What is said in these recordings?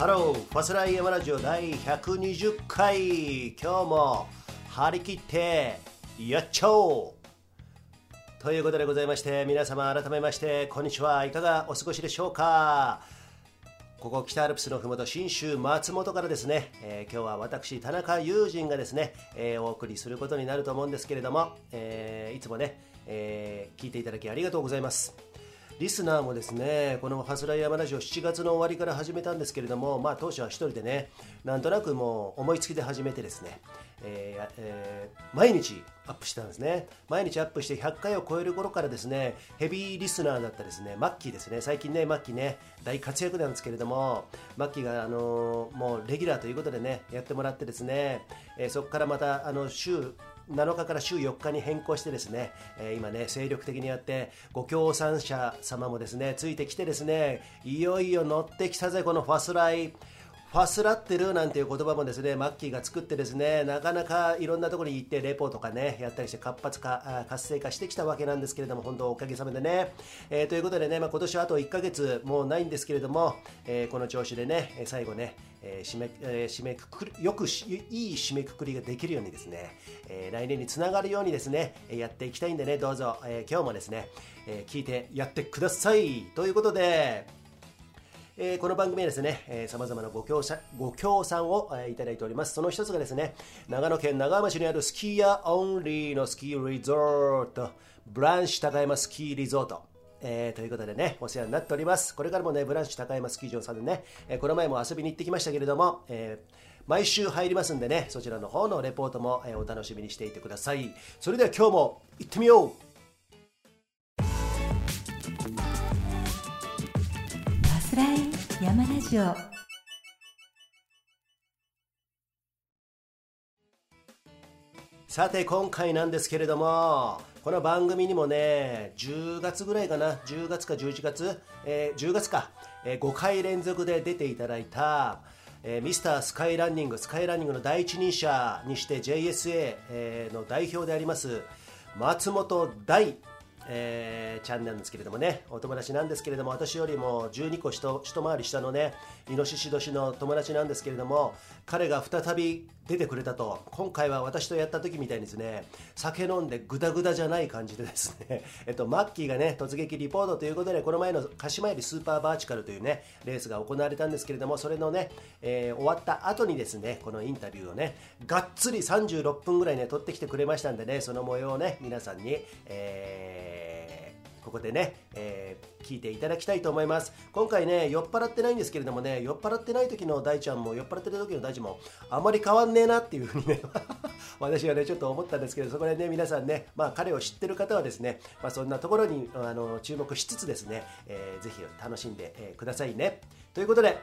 Hello、ファスライヤマラジオ第120回、今日も張り切ってやっちゃおう。ということでございまして、皆様改めまして、こんにちは、いかがお過ごしでしょうか？ここ北アルプスのふもと信州松本からですね、えー、今日は私田中友人がですね、えー、お送りすることになると思うんですけれども、えー、いつもね、え聞いていただきありがとうございます。リスナーもですねこのファスライヤマラジオ7月の終わりから始めたんですけれども、まあ、当初は1人でねなんとなくもう思いつきで始めてですね、えーえー、毎日アップしたんですね。毎日アップして100回を超える頃からですねヘビーリスナーだったですねマッキーですね。最近ねマッキーね大活躍なんですけれどもマッキーが、あのー、もうレギュラーということでねやってもらってですね、えー、そこからまたあの週7日から週4日に変更してですね、えー、今ね精力的にやってご協賛者様もですねついてきてですねいよいよ乗ってきたぜこのファスライ。ファスラってるなんていう言葉もですねマッキーが作ってですねなかなかいろんなところに行ってレポとかねやったりして活発化活性化してきたわけなんですけれども本当おかげさまでね、えー、ということでね、まあ、今年はあと1ヶ月もうないんですけれども、えー、この調子でね最後ねえー、締め、え、締めくくりよくいい締めくくりができるようにですね、え、来年につながるようにですねやっていきたいんでねどうぞ、え、今日もですね、え、聞いてやってください。ということでえー、この番組はですね、さまざまなご協ご協賛を、えー、いただいております。その一つがですね、長野県長浜市にあるスキーヤオンリーのスキーリゾート、ブランシュ高山スキーリゾート。えー、ということでね、お世話になっております。これからもね、ブランシュ高山スキー場さんでね、えー、この前も遊びに行ってきましたけれども、えー、毎週入りますんでね、そちらの方のレポートも、え、お楽しみにしていてください。それでは今日も行ってみようスライ山ラジオ。さて今回なんですけれどもこの番組にもね10月ぐらいかな10月か11月、えー、10月か、えー、5回連続で出ていただいたえー、ミスタースカイランニングスカイランニングの第一人者にして JSA、えー、の代表であります松本大えー、チャンネルなんですけれどもね。お友達なんですけれども私よりも12個一回り下のねイノシシ年の友達なんですけれども彼が再び出てくれたと。今回は私とやった時みたいにですね。酒飲んでグダグダじゃない感じでですね。えっとマッキーがね突撃リポートということでこの前の鹿島よりスーパーバーチカルというねレースが行われたんですけれどもそれのね、えー、終わった後にですねこのインタビューをねがっつり36分ぐらいね撮ってきてくれましたんでねその模様をね皆さんに、えーここでね、えー、聞いていただきたいと思います。今回ね酔っ払ってないんですけれどもね酔っ払ってない時の大ちゃんも酔っ払ってる時の大ちゃんもあまり変わんねえなっていうふうにね 私はねちょっと思ったんですけどそこでね皆さんねまあ彼を知ってる方はですねまあそんなところにあの注目しつつですね、えー、ぜひ楽しんで、えー、くださいね。ということで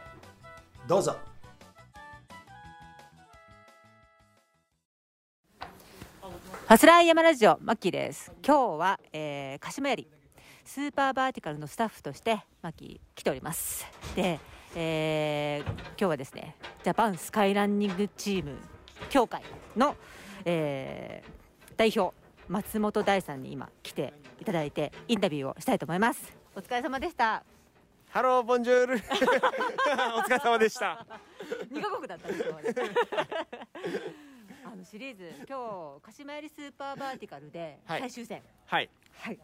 どうぞ。ファスラー山ラジオマッキーです。今日は、えー、鹿島槍スーパーバーティカルのスタッフとしてマキ来ております。で、えー、今日はですねジャパンスカイランニングチーム協会の、えー、代表松本大さんに今来ていただいてインタビューをしたいと思います。お疲れ様でした。ハローボンジュールお疲れ様でした。二カ国だったんですよあのシリーズ今日鹿島槍スーパーバーティカルで最終戦。はい、はい、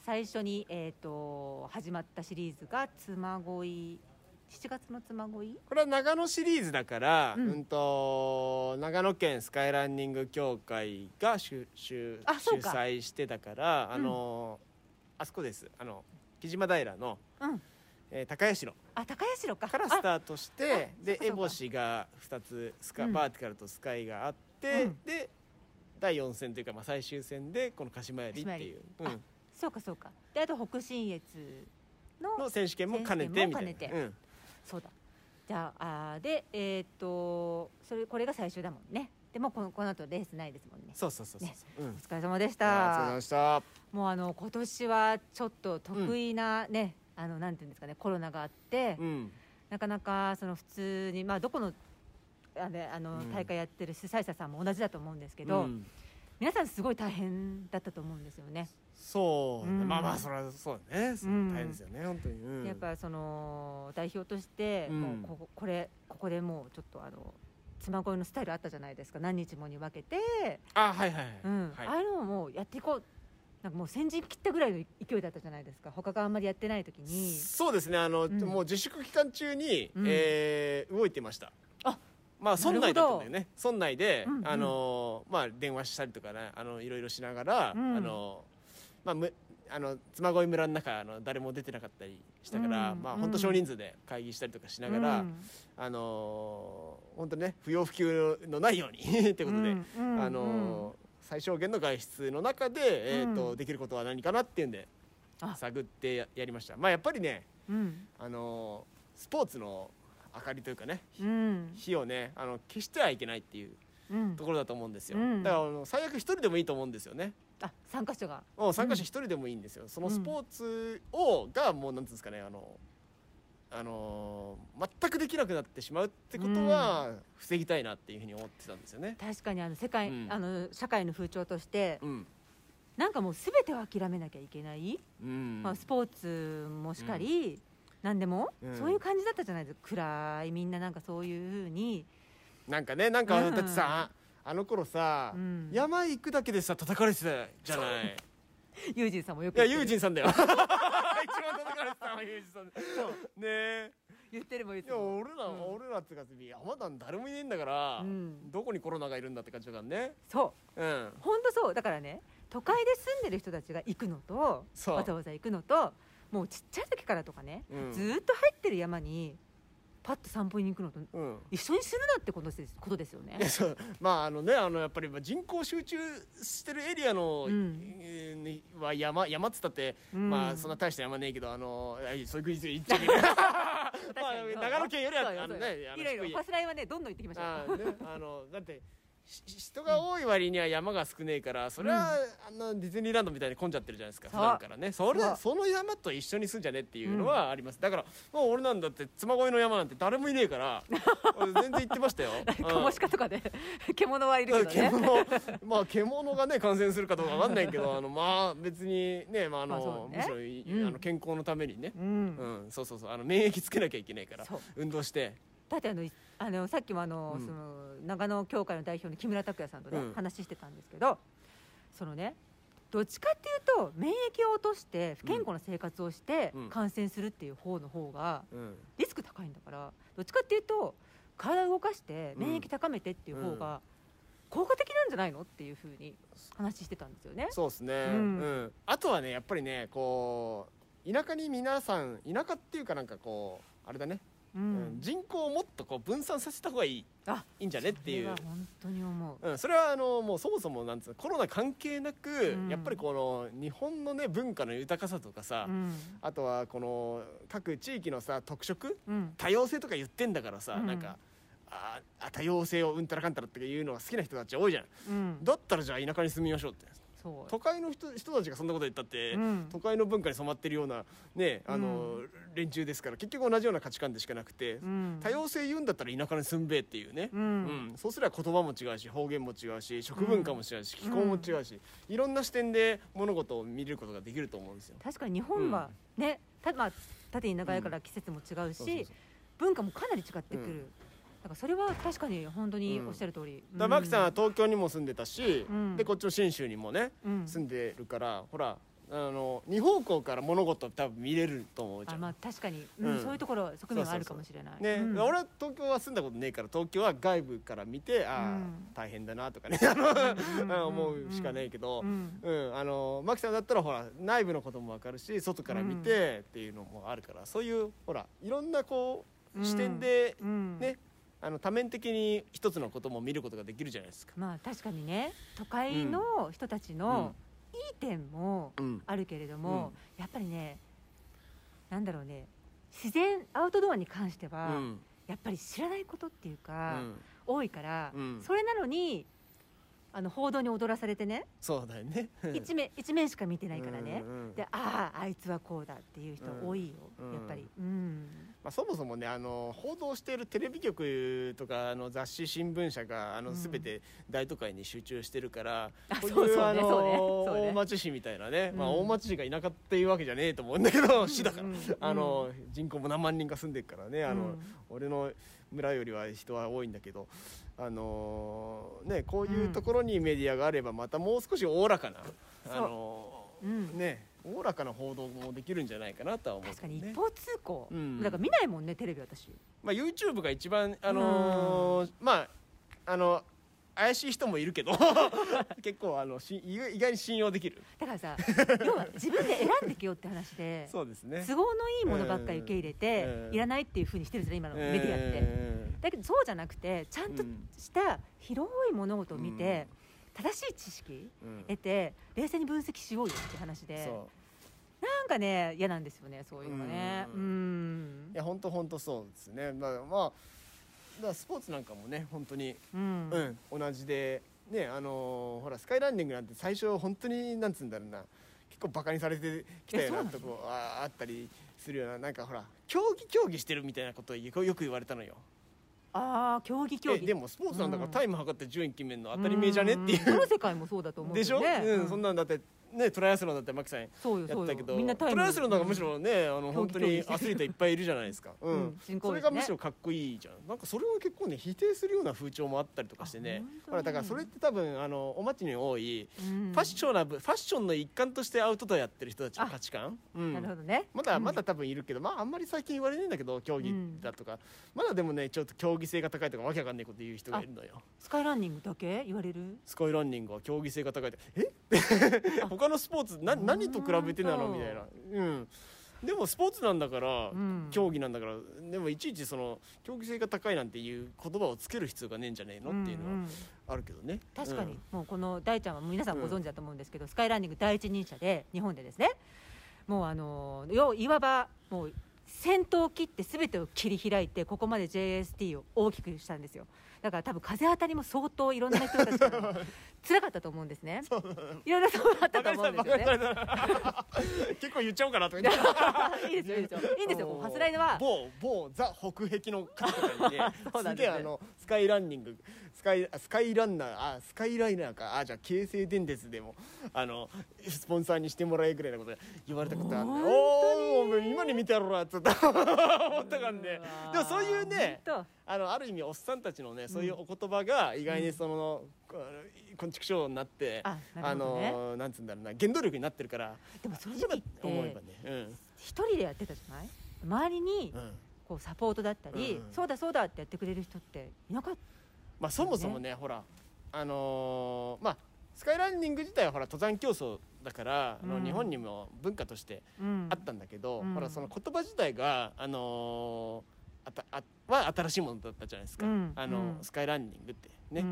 最初に、えーと、始まったシリーズが妻恋7月の妻恋？これは長野シリーズだから、うん、うんと長野県スカイランニング協会が主主主催してたからあの、うん、あそこです。あの木島平の、うん。えー、高社。あ高社か。からスタートしてで烏帽子が2つスカ、うん、バーティカルとスカイがあって、うん、で第4戦というか、まあ、最終戦でこの鹿島槍っていう、うん、そうかそうか。であと北信越のの選手権も兼ねてみたいな、うん、そうだ。じゃああでえっ、とそれこれが最終だもんね。でもこのこの後レースないですもんね。そうそうそうそう、ね。うん、お疲れ様でした。お疲れ様でした。もうあの今年はちょっと得意なね、うん、あのなんていうんですかねコロナがあって、うん、なかなかその普通にまあどこのあれあの、大会やってる主催者さんも同じだと思うんですけど、皆さんすごい大変だったと思うんですよねそう、うん。まあまあそれはそうだね、うん大変ですよね本当に、うん。やっぱその代表として、うん。もうこここれここでもうちょっとあの妻恋のスタイルあったじゃないですか。何日もに分けて、あはいはいはい、うん。はい。ああいうのをもうやっていこう。なんかもう先陣切ったぐらいの勢いだったじゃないですか。他があんまりやってない時に。そうですね。あの、うん。もう自粛期間中に、うん。えー動いてました。あまあ村内だったんだよね。村内で、うんうん。あのまあ電話したりとかねあのいろいろしながら、うん。あのまあむあの妻恋村の中あの誰も出てなかったりしたから、うん。まあ本当少人数で会議したりとかしながら、うん。あの本当ね不要不急のないように ってことで、うんうんあの最小限の外出の中で、えーとうん。できることは何かなっていうんであ。探ってややりました。まあやっぱりねうん。あのスポーツの明かりというかねうん。火をねあの消してはいけないっていううん。ところだと思うんですよ、うん。だからあの最悪一人でもいいと思うんですよねあ参加者が。もう参加者一人でもいいんですよ、そのスポーツをがもうなんていうんですかねあのあの全くできなくなってしまうってことは防ぎたいなっていうふうに思ってたんですよね、確かにあの世界、うん。あの社会の風潮としてうん。なんかもう全てを諦めなきゃいけない、うん。まあ、スポーツもしかり、何でも、うん。そういう感じだったじゃないですか。暗いみんななんかそういうふうに。なんかねなんかうん。だってさ、あの頃さ、うん。山行くだけでさ叩かれてたじゃない。ユージンさんもよくいやユージンさんだよ。一番叩かれてたのはユージンさんね。え言ってるも言っいやてる。も俺ら、うん。俺らってか山田誰もいねえんだから、うん。どこにコロナがいるんだって感じだからね。そう。うん。本当そう。だからね都会で住んでる人たちが行くのとそう。わざわざ行くのともうちっちゃい時からとかね、うん。ずーっと入ってる山にパッと散歩に行くのとうん。一緒にするなってことですことですよね。まああのねあのやっぱりまあ人口集中してるエリアの、うん。は山山っつったって、うん。まあそんな大した山ねえけどあのそういう国言っちゃいけないまあ長野県よりはあのねあの低い。いろいろファスライはねどんどん行ってきましょう。ああのだってし人が多い割には山が少ねえからそれは、あんなディズニーランドみたいに混んじゃってるじゃないですかう。段からね。それその山と一緒にすんじゃねっていうのはあります、だからもう俺なんだって妻恋の山なんて誰もいねえから 俺全然行ってましたよ。カモシカとかで 獣はいるけどね。獣まあ獣がね感染するかどうかわかんないけど あのまあ別にね、まああのまあね。むしろい、うん。あの健康のためにね、うん。うん。そうそうそう。あの免疫つけなきゃいけないから運動して。だってあのいあのさっきもあの、うん。その長野協会の代表の木村拓哉さんとね、うん。話してたんですけどそのねどっちかっていうと免疫を落として不健康な生活をしてうん。感染するっていう方の方がうん。リスク高いんだからどっちかっていうと体を動かして免疫高めてっていう方が効果的なんじゃないのっていうふうに話してたんですよね。そうですね、ううんん。あとはねやっぱりねこう田舎に皆さん田舎っていうかなんかこうあれだね、ううん。ん、人口をもっとこう分散させた方がいい。あいいんじゃねっていう。それは本当に思う。うん、それはあのもうそもそもなんつうのコロナ関係なく、うん。やっぱりこの日本のね文化の豊かさとかさ、うん。あとはこの各地域のさ特色うん。多様性とか言ってんだからさ、うん。なんかああ多様性をうんたらかんたらっていうのが好きな人たち多いじゃん。うん、だったらじゃあ田舎に住みましょうって都会の人人たちがそんなこと言ったって、うん。都会の文化に染まってるようなねあの、連中ですから結局同じような価値観でしかなくて、うん。多様性言うんだったら田舎に住んべえっていうね、うん。うん。そうすれば言葉も違うし方言も違うし食文化も違うし、気候も違うし、いろんな視点で物事を見れることができると思うんですよ。確かに日本はね、たまあ、縦に長いから季節も違うし、文化もかなり違ってくる、うんだからそれは確かに本当におっしゃる通り、だからマキさんは東京にも住んでたし、うん。でこっちの信州にもね、うん。住んでるからほらあの二方向から物事多分見れると思うじゃん。あまあ確かに、うんうん。そういうところ側面があるかもしれない。ね、うん。俺は東京は住んだことねえから東京は外部から見てああ、うん。大変だなとかね 思うしかねえけど、ううん。んあのマキさんだったらほら内部のことも分かるし外から見てっていうのもあるから、そういうほらいろんなこう、うん。視点で、うん。ねあの多面的に一つのことも見ることができるじゃないですか。まあ確かにね。都会の人たちのいい点もうん。あるけれども、やっぱりねなんだろうね。自然アウトドアに関しては、うん。やっぱり知らないことっていううか、ん。多いから、うん。それなのにあの報道に踊らされてねそうだよね。一面一面しか見てないからね、うんうんであああいつはこうだっていう人多いよ、うん。やっぱり。うんまあ、そもそもねあの報道しているテレビ局とかあの雑誌新聞社があの、うん。全て大都会に集中してるから、あこういう大町市みたいなね、まあ、うん。大町市が田舎っていうわけじゃねえと思うんだけど、市だから、うん。あの人口も何万人か住んでるからねあの、うん。俺の村よりは人は多いんだけど、あのね、こういうところにメディアがあればまたもう少しおおらかな、あのうん。ねおおらかな報道もできるんじゃないかなとは思う確かに一方通行、うん。だから見ないもんねテレビ私。まあ、YouTube が一番あのーまああの怪しい人もいるけど 結構あのし意外に信用できる。だからさ 要は自分で選んできようって話でそうですね。都合のいいものばっかり受け入れて、うん。いらないっていうふうにしてるんですよね今のメディアって、えだけどそうじゃなくてちゃんとうん。した広い物事を見て、正しい知識ーうん。得て冷静に分析しようよって話で。そなんかね嫌なんですよねそういうのね。ううん。いや本当本当そうですね。まあまあだスポーツなんかもね本当に。うん。うん、同じでねあのーほらスカイランニングなんて最初本当になんつうんだろうな。結構バカにされてきたようなとこああったりするような。なんかほら競技競技してるみたいなことをよよく言われたのよああ競技競技。えでもスポーツなんだからうん。タイム測って順位決めるの当たり前じゃねっていう。どの世界もそうだと思うでしょ、うん、そんなんだってねトライアスロンだってマキさんやったけどトライアスロンなんかむしろねあの本当にアスリートいっぱいいるじゃないですか、うん。それがむしろかっこいいじゃん。なんかそれを結構ね否定するような風潮もあったりとかしてね。ほらだからそれって多分あのお町に多いうん。ファッショナブファッションの一環としてアウトドアやってる人たちの価値観、うん。なるほどね。まだまだ多分いるけど、まああんまり最近言われないんだけど競技だとか、まだでもねちょっと競技性が高いとかわけわかんないこと言う人がいるのよ。スカイランニングだけ？言われる？スカイランニングは競技性が高いってえ？他のスポーツな何と比べてなの？みたいな。うん。でもスポーツなんだから、うん。競技なんだからでもいちいちその競技性が高いなんていう言葉をつける必要がねえんじゃねえのっていうのはんん。あるけどね、確かに、うん。もうこの大ちゃんは皆さんご存知だと思うんですけど、スカイランニング第一人者で日本でですね。もうあの要いわばもう先頭を切って全てを切り開いてここまで JST を大きくしたんですよ。だから多分風当たりも相当いろんな人たちが辛かったと思うんですね。いろいろとあったと思うんですよね。結構言っちゃおうかなと いいですよいいですよ。いいんですよ。もうファスライドは。某某ザ北壁の方とかに すげえあのスカイランニングスカイあスカイランナーあスカイライナーか。あじゃあ京成電鉄でもあのスポンサーにしてもらえぐらいなこと言われたことある。んで本おお今に見てやろうなっつって。思ったからねうわー。でもそういうね本あのある意味おっさんたちのねそういうお言葉が意外にその、こ昆虫症になってあなね。のなんつうんだろうな原動力になってるからでもその時って思えばねうん。一人でやってたじゃない？周りにうん。こうサポートだったり、うんそうだそうだってやってくれる人っていなかったまあそもそもねほらあのーまあスカイランニング自体はほら登山競争だから、あのうん。日本にも文化としてうん。あったんだけど、うん。ほらその言葉自体があのーあたあは新しいものだったじゃないですか、うん。あのうん。スカイランニングってね、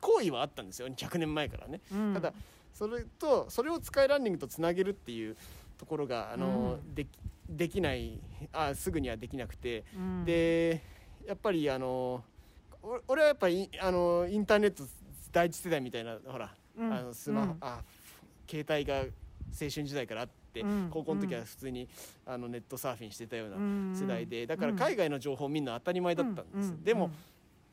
行為はあったんですよ100年前からね、うん。ただそれとそれをスカイランニングとつなげるっていうところがあのできできないあすぐにはできなくて、うん。でやっぱりあのお俺はやっぱりあのインターネット第一世代みたいなほら、うん。あのスマホ、うん。あ携帯が青春時代からあって、うん。高校の時は普通に、あのネットサーフィンしてたよううん。な世代でだから海外の情報を見るのは当たり前だったんです、うん。でも、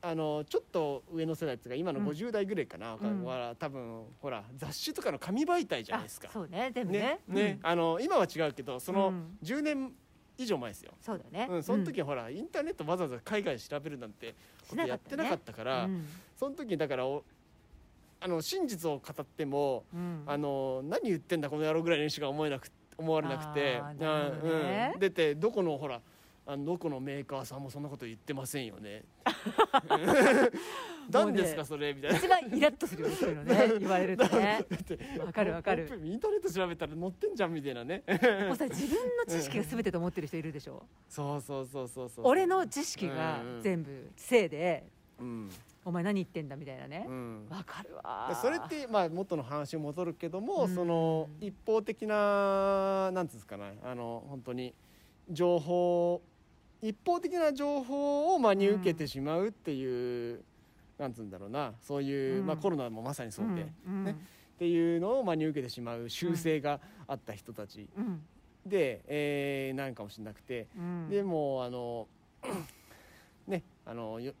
あのちょっと上の世代っていうか今のうん。50代ぐらいかな、うん。は多分ほら雑誌とかの紙媒体じゃないですか。あ。そうね全部ね。ねね、あの今は違うけどそのうん。10年以上前ですよ。そうだね。うん、その時はほら、インターネットわざわざ海外調べるなんてことやってなかったからうん。その時にだからおあの真実を語っても、うん。あの何言ってんだこの野郎ぐらいにしか思えなく思われなくて。ね。うん、出てどこのほらあのどこのメーカーさんもそんなこと言ってませんよね。何ですかそれみたいな。一番イラッとするよねそういうのね言われるとね。わかるわかる。インターネット調べたら載ってんじゃんみたいなね。もうさ自分の知識が全てと思ってる人いるでしょ？そうそうそうそうそう。俺の知識が全部せいでうん。お前何言ってんだみたいなね。うん。わかるわでそれってまあ元の話に戻るけども、うん。その一方的ななんつうんですかねあの本当に情報一方的な情報を真に受けてしまうっていう、なんつうんだろうな。そういう、うん。まあ、コロナもまさにそうで、うん。ね。っていうのを真に受けてしまう習性があった人たち。うん。で、えーなんかもしれなくて、うん。でもうあの ねあのよ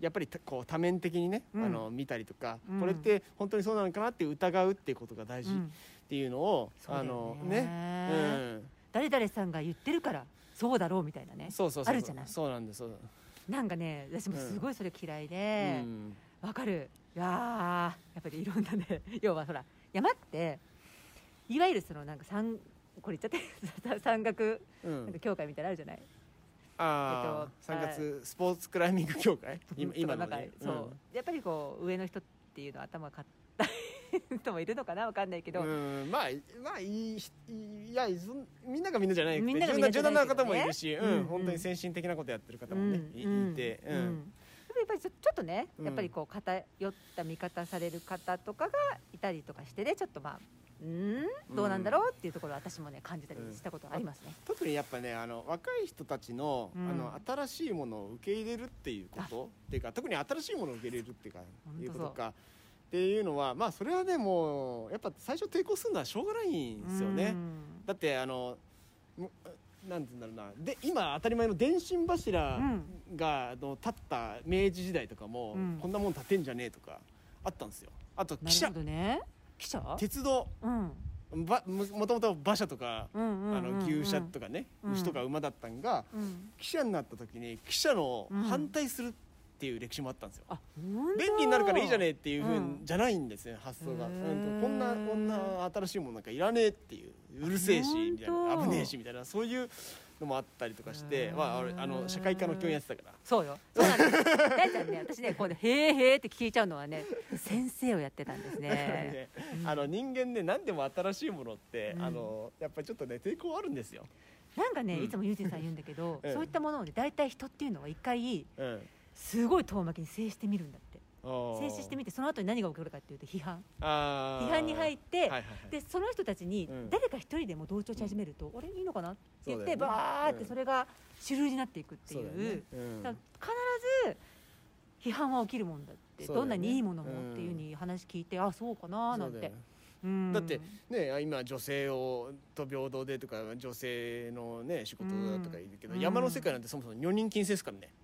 やっぱりたこう多面的にね、うん。あの見たりとか、うん。これって本当にそうなのかなって疑うっていうことが大事っうんていうのを、あのね。ね、誰々さんが言ってるからそうだろうみたいなね。うん、そうそうそう。あるじゃない。そうなんですそう。なんかね私もすごいそれ嫌いだでうん。わ、かる。いやーやっぱりいろんなね 要はほら山っていわゆるそのなんか山これ言っちゃって 山岳うん。なんか協会みたいなのあるじゃない、ああ、えっと3月スポーツクライミング協会？今今のなんかねそう、やっぱりこう上の人っていうのは頭が硬い 人もいるのかなわかんないけど、うん、うんまあまあいいいいやそんみんながみんなじゃないみんながみんなじ柔軟な方もいるし、ううんん。本当に先進的なことやってる方もね、いいて、うん。うん。やっぱりちょっとね、うん。やっぱりこう偏った見方される方とかがいたりとかしてねちょっとまあうーんどうなんだろうっていうところは私もね感じたりしたことありますね。特にやっぱねあの若い人たちの,、うん。あの新しいものを受け入れるっていうことっていうか特に新しいものを受け入れるっていうかいうことかっていうのはまあそれはねもうやっぱ最初抵抗するのはしょうがないんですよね。うん。だってあのむなんて言うんだろうな。で今当たり前の電信柱うん。があの立った明治時代とかも、うん。こんなもん立てんじゃねえとかあったんですよ。あと汽車ね。記者？鉄道。うん。ばももともと馬車とか、あの牛車とかね、うん。牛とか馬だったんが、うん。汽車になった時に汽車のうん。反対するっていう歴史もあったんですよ、便利になるからいいじゃねえっていうふううん。じゃないんですね、発想が、へうーんとこんなこんな新しいものなんかいらねえっていううるせえしみたいな危ねえしみたいなそういうのもあったりとかして、まあ、俺あの社会科の教員やってたから。そうよ。そうなんです。大ちゃんね、私ね、こうね、へーへーって聞いちゃうのはね、先生をやってたんですね。ね あの人間ね何でも新しいものって、うん。あのやっぱりちょっとね抵抗あるんですよ、なんかね、うん。いつもユージンさん言うんだけど、え えそういったものをね、大体人っていうのは一回、うん、すごい遠巻きに制してみるんだって。静制止してみて、その後に何が起こるかっていうと、批判。批判に入って、はいはいはい。で、その人たちにうん。誰か一人でも同調し始めると、あれいいのかな？って言って、ね。バーってうん。それが主流になっていくっていう。そうね。うん。必ず批判は起きるもんだって、ね。どんなにいいものもっていうふうに話聞いて、あそうかななんて。だってね今女性をと平等でとか女性のね仕事だとか言うけど、うん。山の世界なんてそもそも女人禁制ですからね。あ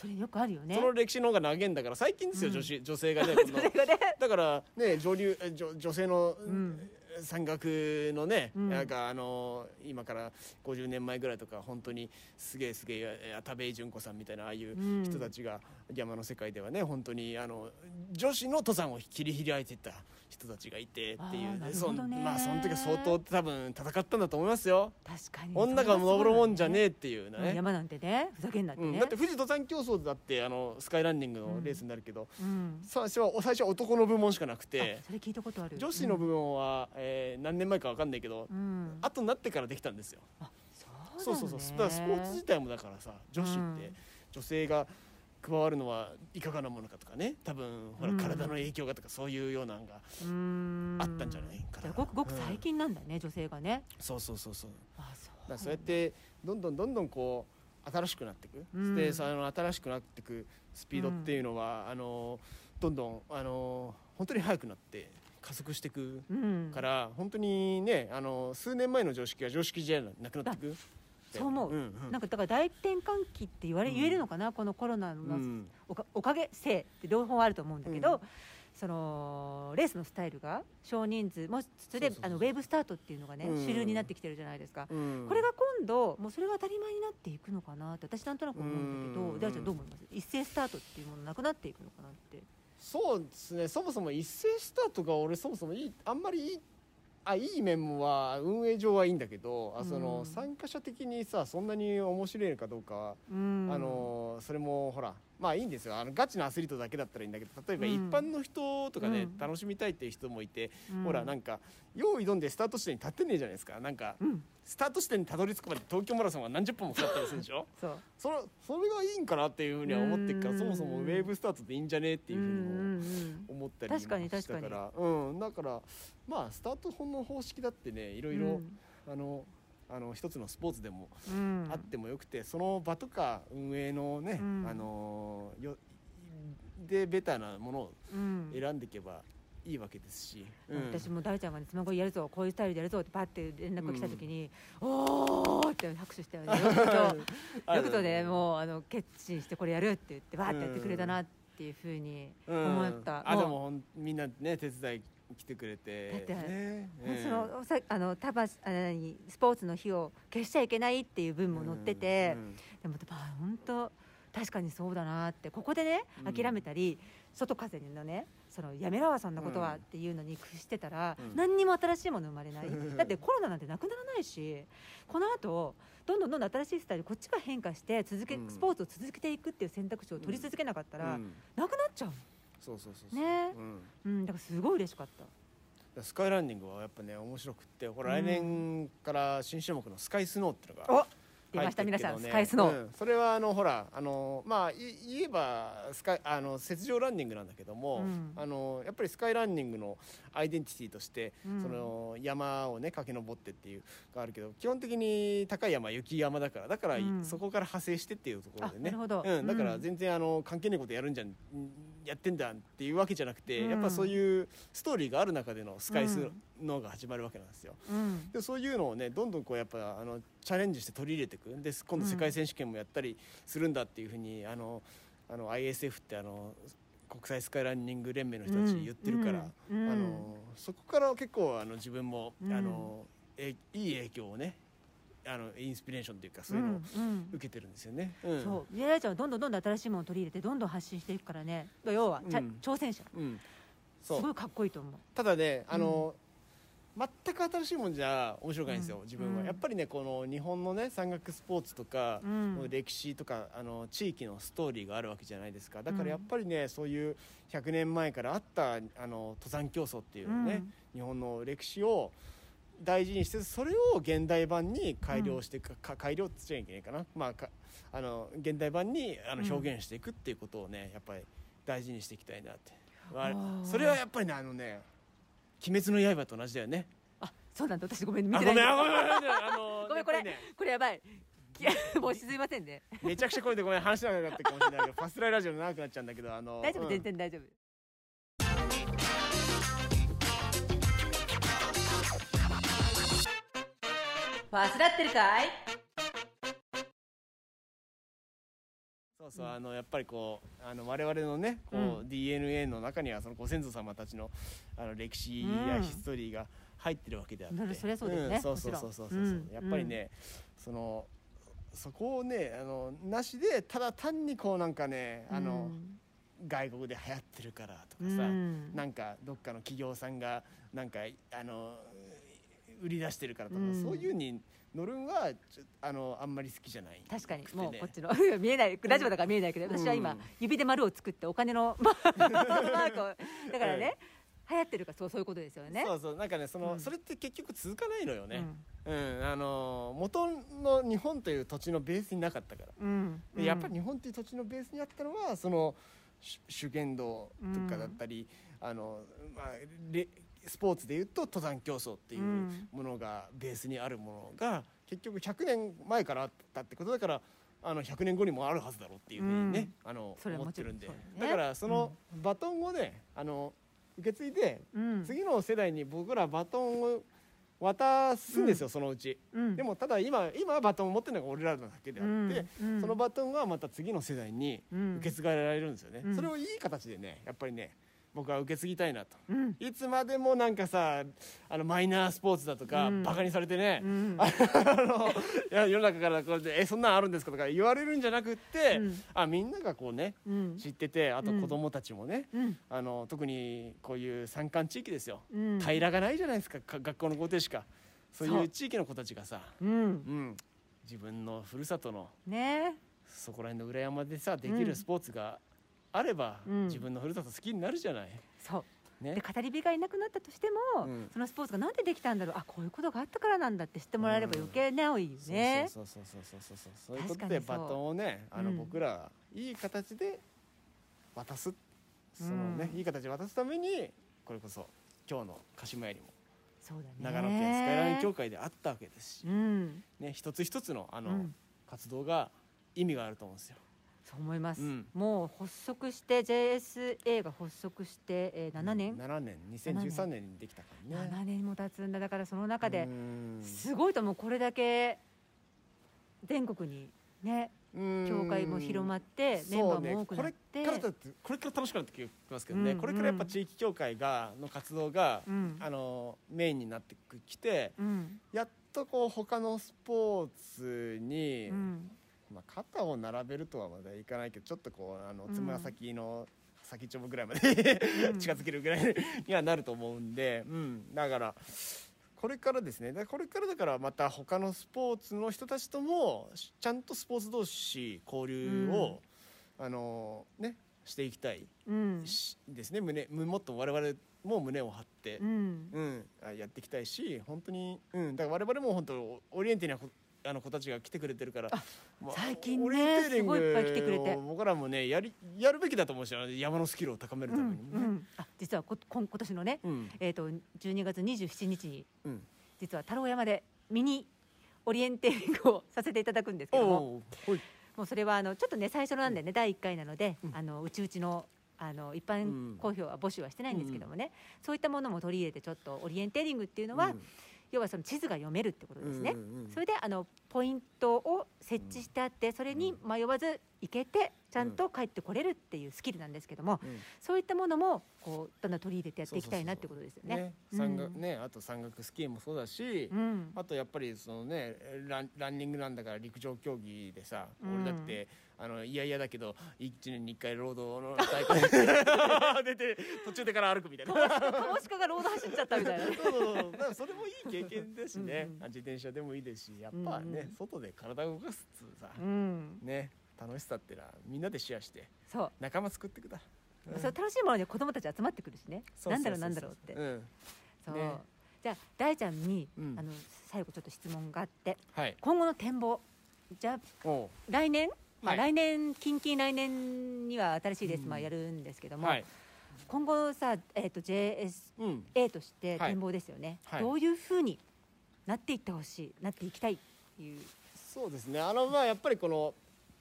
それよくあるよね。その歴史の方が長いんだから最近ですよ、うん。女子女性がね だからね女流え女女性のん。山岳のね、うん。なんかあの今から50年前ぐらいとか本当にすげえすげえ田部井純子さんみたいなああいううん。人たちが山の世界ではね本当にあの女子の登山を切り開いていった人たちがいてっていうねんまあその時は相当多分戦ったんだと思いますよ。確かに。女が登るもんじゃねええっていうね、山なんてねふざけんなってだって富士登山競争だってあのスカイランニングのレースになるけど、うん最初は最初は男の部門しかなくてあそれ聞いたことある。女子の部門は、えー何年前か分かんないけど、うん。後になってからできたんですよ。あそうそうそうそう。だからスポーツ自体もだからさ女子って、うん。女性が加わるのはいかがなものかとかね。多分ほらうん。体の影響がとかそういうようなのが、うん。あったんじゃないかな。ごくごく最近なんだね、女性がね。そうそうそうそう。あそうだ。そうやってどんどんどんどんこう新しくなっていく、うん。でその新しくなっていくスピードっていうのは、あのどんどんあの本当に速くなって加速していくうん。から、本当にねあの数年前の常識が常識じゃなくなっていくそう思う、んうん。なんかだから大転換期って言われ、うん。言えるのかなこのコロナのうん。おかおかげせいって両方あると思うんだけど、うん。そのレースのスタイルが少人数もうそれであのウェーブスタートっていうのがね、うん。主流になってきてるじゃないですか、うん。これが今度もうそれが当たり前になっていくのかなって私なんとなく思うんだけど、うん。大ちゃんどう思います？一斉スタートっていうものなくなっていくのかなって。そうですね。そもそも一斉スタートが俺そもそもいいあんまりいいあいい面は運営上はいいんだけど、あそのうん。参加者的にさそんなに面白いのかどうかあのそれもほらまあいいんですよ。あのガチなアスリートだけだったらいいんだけど例えばうん。一般の人とかね、うん。楽しみたいっていう人もいて、うん。ほらなんか用意どんでスタート地点に立ってねえじゃないですか。なんか、うん。スタート地点にたどり着くまで東京マラソンは何十本もかかったりするでしょそう。それそれがいいんかなっていうふうには思ってるか。らうん。そもそもウェーブスタートでいいんじゃねえっていうふうにも思ったりも確かに確かにしたからうん、だからまあスタートの方式だってねいろいろ、うん。あのあの一つのスポーツでもうん。あってもよくて、その場とか運営のね、うん。あのよでベターなものをうん。選んでいけばいいわけですし、うん、私も大ちゃんがね妻恋やるぞこういうスタイルでやるぞってパッて連絡が来た時に、うん、おーって拍手したよねよくとよくとねもうあの決心してこれやるって言ってバーってやってくれたなっていうふうに思った、うん、あでもみんなね手伝い来てくれて。だって、ね、そのさあのたばあスポーツの日を消しちゃいけないっていう分も載ってて、でもまあ本当確かにそうだなってここでね諦めたり、外風のねそのやめろそんなことはっていうのに屈してたら、うん、何にも新しいもの生まれない。だってコロナなんてなくならないしこの後どんどんどんどん新しいスタイルこっちが変化して続け、スポーツを続けていくっていう選択肢を取り続けなかったら、うん、なくなっちゃうそうそうそうね。うん、だからすごい嬉しかった。スカイランニングはやっぱね面白くってこれ来年から新種目のスカイスノーっていうのが、出ました、皆さん。スカイスノー、うん、それはあのほらあのまあ言えばスカイあの雪上ランニングなんだけども、うん、あのやっぱりスカイランニングのアイデンティティとして、うん、その山をね駆け上ってっていうがあるけど基本的に高い山雪山だからだから、そこから派生してっていうところでね。うん、だから全然あの関係ないことやるんじゃんやってんだっていうわけじゃなくて、やっぱそういうストーリーがある中でのスカイスノーが始まるわけなんですよ。でそういうのをねどんどんこうやっぱあのチャレンジして取り入れていく。で今度世界選手権もやったりするんだっていうふうにあのあの ISF ってあの国際スカイランニング連盟の人たち言ってるから、あのそこから結構あの自分も、あのえいい影響をねあのインスピレーションというかそういうのを受けてるんですよね、うん。う。ん、そう宮台ちゃんはどんどんどんどん新しいものを取り入れてどんどん発信していくからね。要は、うん、挑戦者、うん、すごいかっこいいと思う。ただねあの、全く新しいもんじゃ面白くないんですよ、自分は、やっぱりねこの日本のね山岳スポーツとか、歴史とかあの地域のストーリーがあるわけじゃないですか。だからやっぱりね、そういう100年前からあったあの登山競争っていうね、日本の歴史を大事にしてそれを現代版に改良していく、か改良って言っちゃいけないかな、まあ、かあの現代版にあの表現していくっていうことをねやっぱり大事にしていきたいなって、それはやっぱりねあのね「鬼滅の刃」と同じだよね。あそうなんだ。私ごめん見てない。ごめんごめんごめん。あの ごめんこれ、ね、これやばい。もうすいませんね。めちゃくちゃこれでごめん話しなくなってかもしれないけどファスライラジオ長くなっちゃうんだけどあの大丈夫、うん、全然大丈夫患ってるかい？そうそう、あのやっぱりこうあの我々のねこう、うん、DNA の中にはそのご先祖様たちのあの歴史やヒストリーが入ってるわけであって、うん、そうですね、うん、そうそうそうそうそう、う。やっぱりね、そのそこをねあのなしでただ単にこうなんかねあの、外国で流行ってるからとかさ、うん、なんかどっかの企業さんがなんかあの売り出してるからとか、うん、そういうに乗るんはあのあんまり好きじゃない、ね、確かに。もうこっちの 見えないラジオだから見えないけど、私は今指で丸を作ってお金のマークをだからね、流行ってるかそうそういうことですよね。そうそうなんかねその、うん、それって結局続かないのよね、うん、うん、あの元の日本という土地のベースになかったから、うん、やっぱり日本という土地のベースにあったのはその修験道とかだったり、あのまあスポーツでいうと登山競争っていうものがベースにあるものが結局100年前からあったってことだからあの100年後にもあるはずだろうっていうふうにね、うん、あの思ってるんで、ね、だからそのバトンをねあの受け継いで、うん、次の世代に僕らバトンを渡すんですよ、うん、そのうち、うん、でもただ今今バトンを持ってるのが俺らだけであって、うん、そのバトンがまた次の世代に受け継がれられるんですよね、それをいい形でねやっぱりね僕は受け継ぎたいなと、うん、いつまでもなんかさあのマイナースポーツだとか、うん、バカにされてね、うん、あのいや世の中からこうえそんなんあるんですかとか言われるんじゃなくって、うん、あみんながこうね、知っててあと子供たちもね、あの特にこういう山間地域ですよ、平らがないじゃないですか学校の校庭しか。そういう地域の子たちがさ、うん。自分のふるさとの、ね、そこら辺の裏山でさできるスポーツがあれば、うん、自分のふるさと好きになるじゃない。そう。ね、で語り部がいなくなったとしても、うん、そのスポーツがなんでできたんだろう。あこういうことがあったからなんだって知ってもらえれば余計なおいいよね、そうそうそうそうそうそうそういうことでバトンをねあの、僕らいい形で渡す。そのね、いい形で渡すためにこれこそ今日の鹿島よりもそうだ、ね、長野県スカイライン協会であったわけですし、ね、一つ一つのあの、活動が意味があると思うんですよ。そう思います、うん。もう発足して JSA が発足して、えー、7年、7年。2013年にできたからね。7年も経つんだ。だからその中でうん。すごいと思うこれだけ全国にね教会も広まってメンバーも多くなって、ねこれからこれから楽しくなってきますけどね、うん。これからやっぱ地域協会がの活動が、うん。あのメインになってきてうん。やっとこう他のスポーツに、うんまあ、肩を並べるとはまだいかないけどちょっとこうあのうん。つま先の先っちょぐらいまでうん。近づけるぐらいにはなると思うんで、うん、だからこれからですね。これからだからまた他のスポーツの人たちともちゃんとスポーツ同士交流を、あのねしていきたいうん。しですね。胸もっと我々も胸を張ってう、ん。うん、あやっていきたいし本当に、うん、だから我々も本当オリエンティなこあの子たちが来てくれてるから、まあ最近ねすごいいっぱい来てくれて。を僕らもねやりやるべきだと思うし山のスキルを高めるうんためにもね。うんあ実はこ今今年のね、うん。えー、と12月27日にうん。実は太郎山でミニオリエンテーリングをさせていただくんですけどももうそれはあのちょっとね最初なんでね、第1回なので、あのうちうちのあの一般公表は募集はしてないんですけどもね、そういったものも取り入れてちょっとオリエンテーリングっていうのは、うん要はその地図が読めるってことですね、それであのポイントを設置してあってそれに迷わず行けてちゃんと帰ってこれるっていうスキルなんですけども、うん。そういったものもこうどんどん取り入れてやっていきたいなってことですよね。山岳ね。あと山岳スキーもそうだし、うん。あとやっぱりそのねランランニングなんだから陸上競技でさ、うん。俺だってあのいやいやだけど1年に1回ロードの大会 出て途中でから歩くみたいな。カモシカがロード走っちゃったみたいな。ねそうそうそう。それもいい経験だしね。うん。自転車でもいいですしやっぱね、うん。外で体を動かすっつうさ、うん。ね楽しさってのはみんなでシェアしてそう。仲間作ってくだ、うん。そう楽しいものに子供たち集まってくるしね。なんだろそうなんだろうって。うん。そう、ね。じゃあ大ちゃんに、うん。あの最後ちょっと質問があってはい。今後の展望じゃあ来年、まあ、はい。来年近々来年には新しいレースまあやるんですけども、はい。今後さ、えー、と JSA うん。としてはい。展望ですよね、はい。どういうふうになっていってほしいなっていきたいっていう、そうですね。あのまあやっぱりこの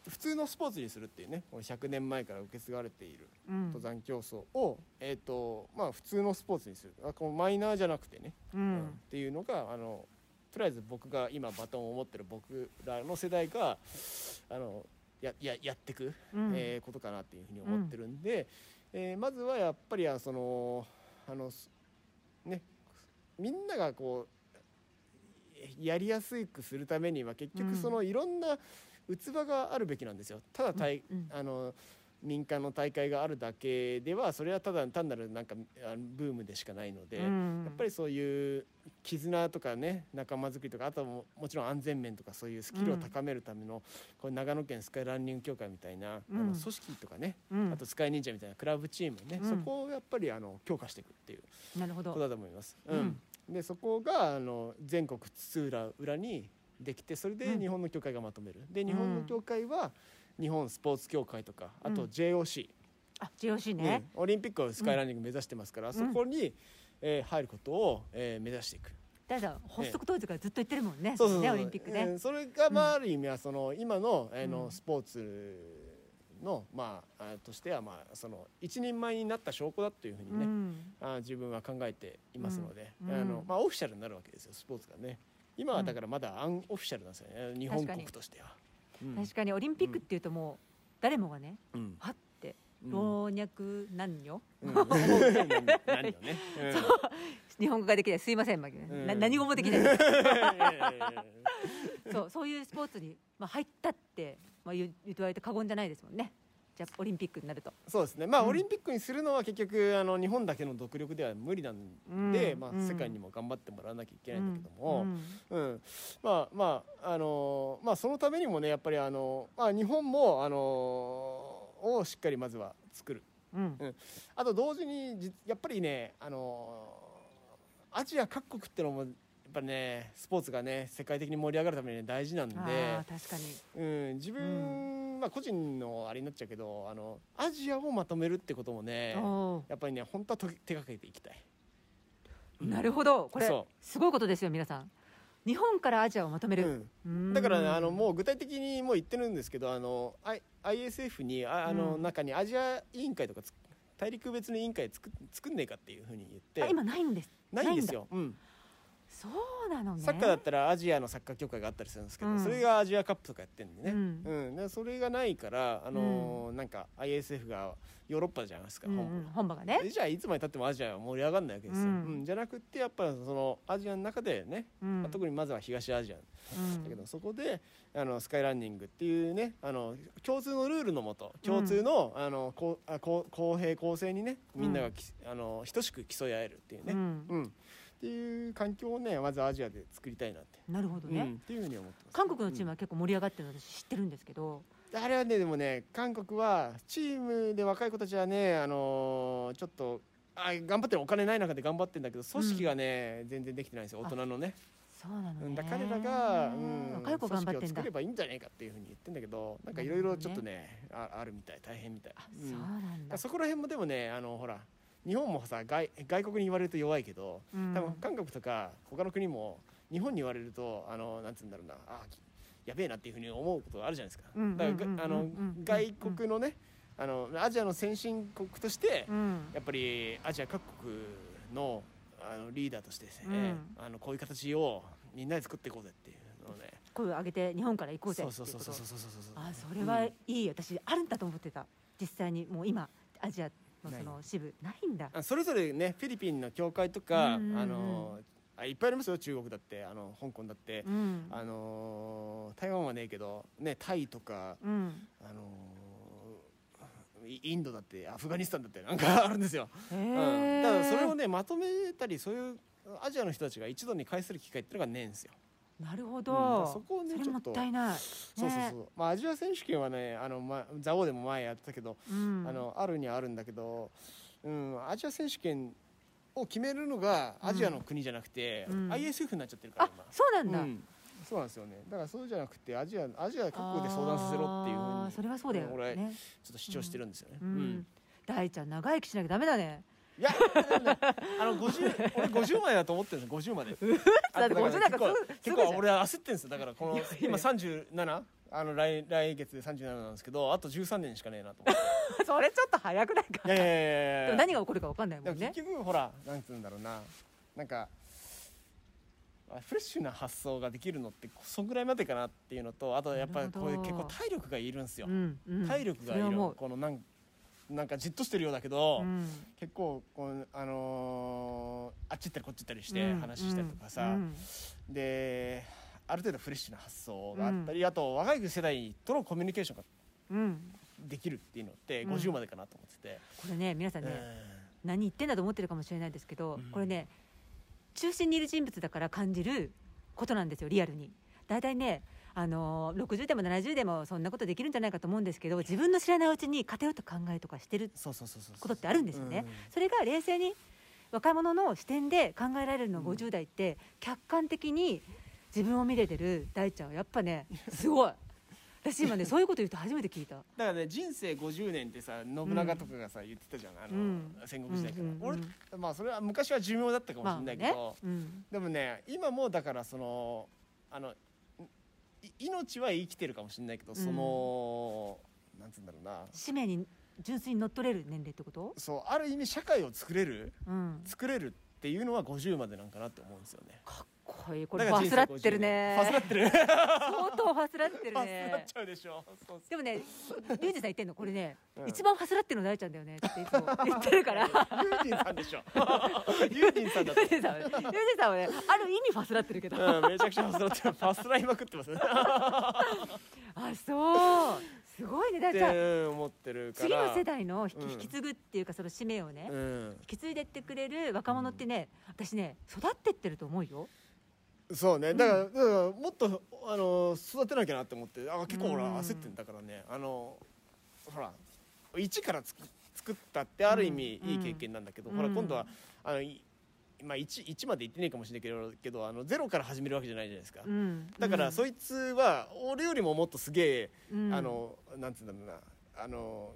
普通のスポーツにするっていうねこの100年前から受け継がれているうん。登山競争を、えっ、とまあ普通のスポーツにする。あこのマイナーじゃなくてね、ううんんっていうのがあのとりあえず僕が今バトンを持ってる僕らの世代があのやややっていく、うん。えーことかなっていうふうに思ってるんで、えーまずはやっぱりあそのあのすねみんながこうやりやすくするためには結うん。局そのいろんな器があるべきなんですよ。ただ大、うんあの民間の大会があるだけではそれはただ単なるなんかあのブームでしかないので、うん。やっぱりそういう絆とかね仲間づくりとかあとはももちろん安全面とかそういうスキルを高めるための、これ長野県スカイランニング協会みたいな、あうん。の組織とかね、うん。あとスカイ忍者みたいなクラブチームね、うん。そこをやっぱりあの強化していくっていうなるほど。ことだと思います。うん。うん。でそこがあの全国津々浦々にできてそれでうん。日本の協会がまとめる。で日本の協会は日本スポーツ協会とかあとうん JOC、あ JOC うん。ね、オリンピックをスカイランニング目指してますから、そこに、えー入ることを、えー目指していく。大ちゃん発足当時からずっと言ってるもんね、そうそうそう。ねオリンピックね、うん。それがまあある意味はその今の,、あのうん。スポーツのまああとしてはまあその一人前になった証拠だというふうにね、うん。あ自分は考えていますので、うん。あのまあ、オフィシャルになるわけですよスポーツがね今はだからまだアンオフィシャルなんですよね。日本国としては。うん。確かにオリンピックっていうともう誰もがねうん。はってうん。老若男女。日本語ができない。すいません、な何語もできない。うん。そうそういうスポーツに、まあ、入ったって、まあ、言う言われて過言じゃないですもんねじゃあオリンピックになると。そうですね、まあ、うん。オリンピックにするのは結局あの日本だけの独力では無理なんで、まあ、うん。うん世界にも頑張ってもらわなきゃいけないんだけども、うん。うん。まあまああのまあそのためにもねやっぱりあの、まあ、日本もあのをしっかりまずは作る。うん。あと同時にじやっぱりねあのアジア各国ってのもやっぱりねスポーツがね世界的に盛り上がるために、ね、大事なんで確かに。うん、自分、まあ個人のあれになっちゃうけどあのアジアをまとめるってこともねおやっぱりね本当はと手がけていきたい。ーなるほど。これすごいことですよ皆さん。日本からアジアをまとめる、うん。うん。だからねあのもう具体的にもう言ってるんですけどあの I- ISF にああのうん。中にアジア委員会とかつ大陸別の委員会作作んねえかっていうふうに言って。あ今ないんです。ないんですだ。ようんそうなのね。サッカーだったらアジアのサッカー協会があったりするんですけど、うん。それがアジアカップとかやってるんでね、うん。うん。でそれがないから、あのーなんか ISF がヨーロッパじゃないですか、うん本部うん本場がね。でじゃあいつまでたってもアジアは盛り上がらないわけですよ、ううん。んじゃなくってやっぱそのアジアの中でね、うん。まあ特にまずは東アジア。うん。だけどそこであのスカイランニングっていうねあの共通のルールのもと共通の,、あのこうあこう公平公正にねみんながき、あの等しく競い合えるっていうね、うん。うんっていう環境をねまずアジアで作りたいなって、なるほどね、うんっていうふうに思ってます。韓国のチームは結構盛り上がってるの私知ってるんですけど、うんあれはねでもね韓国はチームで若い子たちはねあのーちょっとあ頑張ってるお金ない中で頑張ってるんだけど組織がね、全然できてないんですよ大人のね。そうなのね。うんだ彼らが、うん、若い子頑張ってんだ。組織を作ればいいんじゃないかっていうふうに言ってんだけどなんかいろいろちょっとねああるみたい大変みたい。あうんそうなん。だ、そこら辺もでもねあのほら日本もさ外外国に言われると弱いけど、うん。多分韓国とか他の国も日本に言われるとあのなんつうんだろうなあやべえなっていうふうに思うことがあるじゃないですか、うんだからあのうん外国のねあのアジアの先進国として、うん。やっぱりアジア各国のあのリーダーとしてですね、うん。あのこういう形をみんなで作っていこうぜっていうのをね。声を上げて日本から行こうぜっていうそそうそうそうそうそうそうあそれはいい、私あるんだと思ってた。実際にもう今アジアのその支部ないんだ。あそれぞれねフィリピンの教会とか、あのあいっぱいありますよ中国だってあの香港だって、うん。あの台湾はねえけどねタイとかうん。あのイインドだってアフガニスタンだってなんかあるんですよ、へうん、えだからそれをねまとめたりそういうアジアの人たちが一度に会する機会っていうのがねえんですよなるほうんど、そこをねれもったいない。そうそうそう、まあアジア選手権はねあの、ま、蔵王でも前やってたけど、うん。あのあるにはあるんだけど、うん、アジア選手権を決めるのがアジアの国じゃなくて、うん。ISF になっちゃってるからあ今そうなんだ、うん。そうなんですよね。だからそうじゃなくてアジアアジア各国で相談させろっていうふうにそれはそうだよ俺ねちょっと主張してるんですよね、大ちゃん長生きしなきゃダメだねいやあの50俺50までだと思ってるんですよ50まで。だって50なんか結構俺は焦ってるんですよ。だからこの今37あの来来月で37なんですけどあと13年しかねえなと思って。それちょっと早くないか？いやいやいや何が起こるか分かんないもんね。結局ほらなんつうんだろうな。なんかあフレッシュな発想ができるのってそんぐらいまでかなっていうのとあとやっぱりこういう結構体力がいるんですよ、うんうん。体力がいる。このなんなんかじっとしてるようだけど、うん。結構こう、あのーあっち行ったりこっち行ったりしてうん。話したりとかさ、うん。である程度フレッシュな発想があったり、あと若い世代とのコミュニケーションがうん。できるっていうのってうん。50までかなと思ってて、これね皆さんね、う何言ってんだと思ってるかもしれないですけど、うん。これね中心にいる人物だから感じることなんですよリアルに。大体ねあのー60でも70でもそんなことできるんじゃないかと思うんですけど自分の知らないうちに偏った考えとかしてることってあるんですよね、うん。それが冷静に若者の視点で考えられるのうん。50代って客観的に自分を見れてる大ちゃんはやっぱねすごい。私今ね そういうこと言うと初めて聞いた。だからね人生50年ってさ信長とかがさ、言ってたじゃん。あの、うん。戦国時代から、うんうんうん。俺まあそれは昔は寿命だったかもしれないけど、ね。うん。でもね今もだからそのあのい命は生きてるかもしれないけどその、なんつうんだろうな。使命に純粋に乗っ取れる年齢ってこと？そうある意味社会を作れるうん。作れるっていうのは50までなんかなって思うんですよね。かっこい。いこれファスラってるね50ファスラってる。相当ファスラってるファスラっねちゃうでしょ。でもねリュウジさん言ってんのこれね、うん。一番ファスラってるの大ちゃんだよねっていつも 言ってるから。ユージンさんでしょ。ユージンさんだと。リュウジさんリュウジさんはねある意味ファスラってるけど、うん、めちゃくちゃファスラってる。ファスラいまくってますね。あそう。すごいね。だって思ってるから。次の世代の引き継ぐっていうかその使命をね、うん。引き継いでってくれる若者ってね、私ね育ってってると思うよそうね。だから,、だからもっとあの育てなきゃなって思ってあ結構ほらうん。焦ってんだからね。あのほら一からつく作ったってある意味うん。いい経験なんだけど、うん。ほら今度はあのいまあ、1, 1まで行ってねえかもしれないけどけどあのゼロから始めるわけじゃないじゃないですか、うん。だから、うんそいつは俺よりももっとすげえ、うん。あのなんつうんだろうな。あの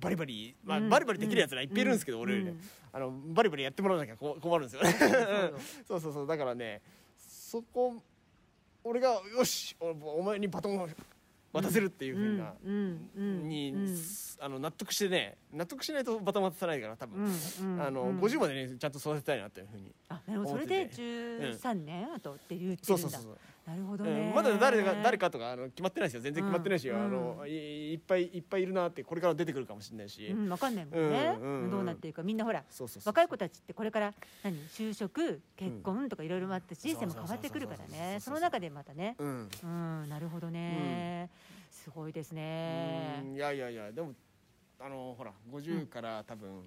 バリバリ、まあうん。バリバリできるやつらいっぱいいるんですけど、俺よりね、うんあのバリバリやってもらわなきゃこ困るんですよね。そうそうそう。だからねそこ俺がよしおお前にバトンを渡せるっていうふうな、うん。うん。に、うん。あの納得してね納得しないとバトン渡さないから多分、うんうんあのうん。50までねちゃんと育てたいなっていうふうにあなるほど。それで13年あとって言ってるん。そうそうそうなるほどうねん。まだ誰が誰かとかあの決まってないですよ。全然決まってないし、うん。あのいいっぱいいっぱいいるなってこれから出てくるかもしれないし、うんわかんないもんね。うんどうなってるかみんなほら若い子たちってこれから何？就職結婚とかいろいろあって人生も変わってくるからね。その中でまたね。うん。うんなるほどね。すごいですね。うん。いやいやいやでもあのほら50から多分、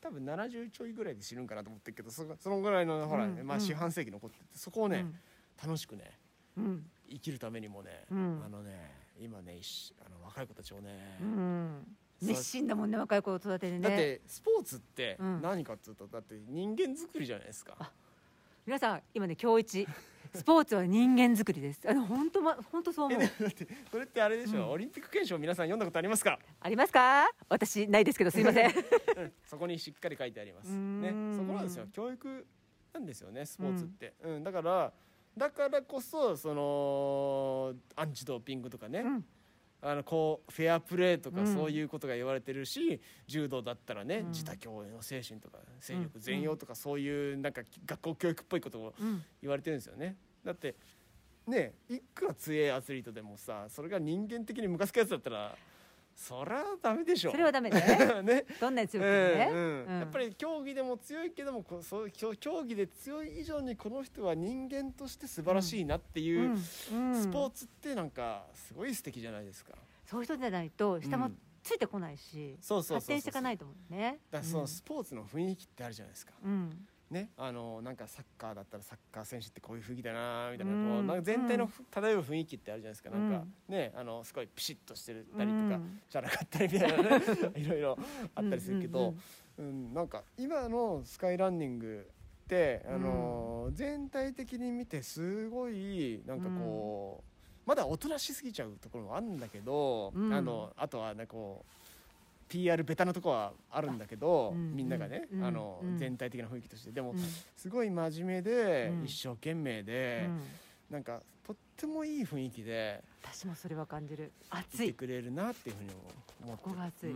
多分70ちょいぐらいで死ぬんかなと思ってるけどそそのぐらいのほら、まあ、四半世紀残っててそこをね、楽しくね生きるためにもね、うん。あのね今ね一あの若い子たちをね、うん。熱心だもんね若い子を育ててね。だってスポーツってうん。何かっつうとだって人間作りじゃないですか、皆さん今ね今日一スポーツは人間作りです。あの本当ま本当そう思う。えだってそれってあれでしょ、オリンピック憲章皆さん読んだことありますか、ありますか？私ないですけどすいません。うんそこにしっかり書いてあります。ねそこなんですよ。教育なんですよねスポーツって、うんだからだからこそそのアンチドーピングとかね、うんあのこうフェアプレーとかうん。そういうことが言われてるし、柔道だったらね、うん。自他共栄の精神とか勢力全容とかそういうなんか学校教育っぽいことをうん。言われてるんですよね。だってねいくら強いアスリートでもさそれが人間的にムカつくやつだったらそりゃダメでしょ。それはダメね ね。どんなに強うんくてもね。うんうん。やっぱり競技でも強いけどもこうそう競競技で強い以上にこの人は人間として素晴らしいなっていう、スポーツってなんかすごい素敵じゃないですか。そういう人じゃないと下もうんついてこないしそうそうそうそう発展していかないと思うね。だからそのスポーツの雰囲気ってあるじゃないですか。うんね、あのなんかサッカーだったらサッカー選手ってこういう雰囲気だなみたいな,、うん。こうなんか全体のうん。漂う雰囲気ってあるじゃないですか、なんかうん。ねあのすごいピシッとしてるたりとか、うん。じゃなかったりみたいなね いろいろあったりするけど、うんなんか今のスカイランニングってあの、全体的に見てすごいなんかこう、まだおとなしすぎちゃうところもあるんだけど、うん。あのあとはねこう PR ベタなとこはあるんだけど、うんみんながね、うんあのうん全体的な雰囲気として。でも、うん。すごい真面目で、うん。一生懸命で、うん。なんかとってもいい雰囲気で私もそれは感じる。熱い。いてくれるなっていうふうに思ってここが熱い、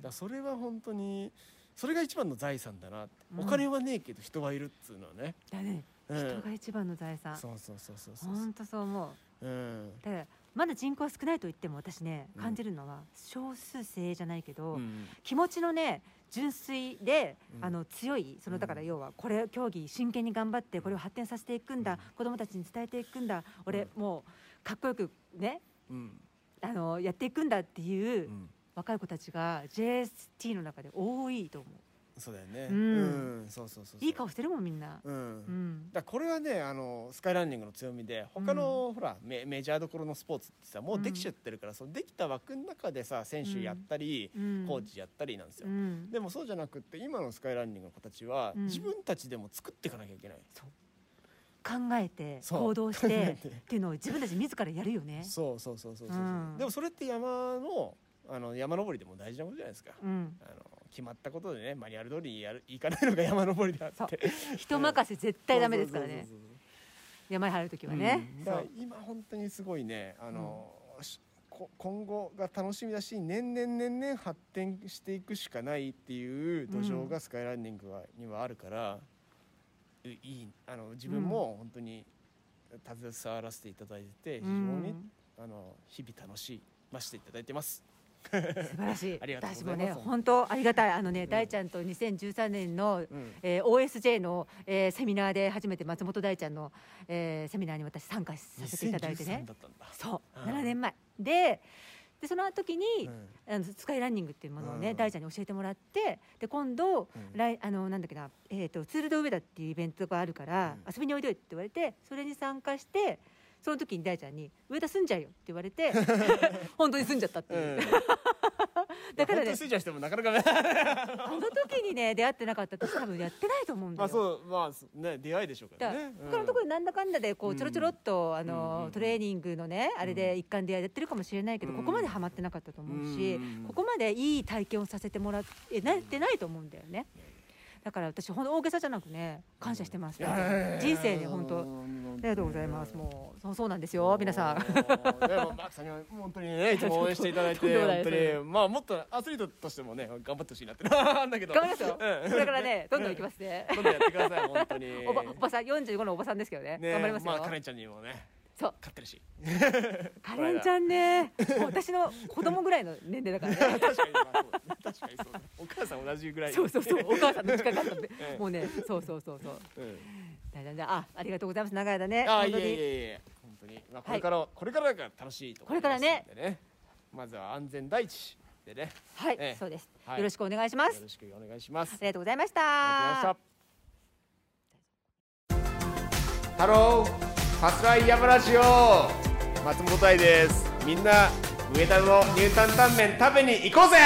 だそれは本当にそれが一番の財産だなって、うん。お金はねえけど人はいるっつうのはね、だね、うん。人が一番の財産。そうそうそうそうそう。本当そう思う。うん。だからまだ人口は少ないと言っても私ねうん。感じるのは少数精鋭じゃないけど、うん気持ちのね純粋で、うん。あの強いそのだから要はこれ競技真剣に頑張ってこれを発展させていくんだ、うん。子供たちに伝えていくんだ俺、もうかっこよくねうん。あのやっていくんだっていう、うん。若い子たちが JST の中で多いと思そうだよね。うん。うんそうそうそういい顔してるもんみんな。うん、うん。だこれはねあのスカイランニングの強みで他の、ほらメメジャーどころのスポーツってさもうできちゃってるから、そのできた枠の中でさ選手やったり、うん。コーチやったりなんですよ、うん。でもそうじゃなくって今のスカイランニングの子たちは、うん。自分たちでも作っていかなきゃいけない。考えて行動し考て。っていうのを自分たち自らやるよね。そうそうそうそうそう、うん。でもそれって山のあの山登りでも大事なことじゃないですか、うん。あの決まったことでねマニュアル通りやるいかないのが山登りであって。人任せ絶対ダメですからね。山に入る時はね。うん。だから今本当にすごいねあの、しこ今後が楽しみだし年々年々発展していくしかないっていう土壌がスカイランニングは、にはあるからういいあの自分も本当に携わらせていただいてて非常に、うん。あの日々楽しましていただいてます。素晴らしい。ありがとうご私もね本当ありがたい。あのね、大ちゃんと2013年の、うん。えー OSJ の、えーセミナーで初めて松本大ちゃんの、えーセミナーに私参加させていただいてね。2013だったんだ。そう。うん。7年前。ででその時に、うん。あのスカイランニングっていうものをね、うん。大ちゃんに教えてもらってで今度、うん。来あのなんだっけな、えー、とツール・ド・上田っていうイベントがあるから、うん。遊びにおいでよって言われてそれに参加してその時に大ちゃんに「上田住んじゃうよ」って言われて 本当に住んじゃったっていう、うん。だからね本当にスイちゃんしてもなかなかね。あの時にね出会ってなかったと多分やってないと思うんだよ。まあそうまあね出会いでしょうかだかららね。他のところでなんだかんだでこううん。ちょろちょろっとあうんうんうんのトレーニングのねあれで一環でやってるかもしれないけどうん。ここまでハマってなかったと思うしうん。ここまでいい体験をさせてもらってなってないと思うんだよね。だから私ほん大げさじゃなくね感謝してます、人生で本当ありがとうございます。もうそうそうなんですよ皆さん。マークさんには本当にね いつも応援していただいて本当にまあもっとアスリートとしてもね頑張ってほしいなって。なんだけど。頑張りますよ、うん、これからねどんどんいきますね。どんどんやってください本当に。おばおばさん45のおばさんですけどね。頑張りますよ。まあカレンちゃんにもねそう。勝ってるし。カレンちゃんね。私の子供ぐらいの年齢だからね。確かに、まあ、確かにそうお母さん同じぐらい。そうそうそう。お母さんの近かったんで、もうねそうそうそうそう、うん、あありがとうございます。長い間ね。あいえいえいえ本当に、まあ、これから、はい、これからが楽しいとこれからね。まずは安全第一でね。はい、えそうです、はい、よろしくお願いします。よろしくお願いします。ありがとうございました。ありがとうございました。ハローファスライヤマラジオ。松本愛です。みんな上田のニュータンタンメン食べに行こうぜ。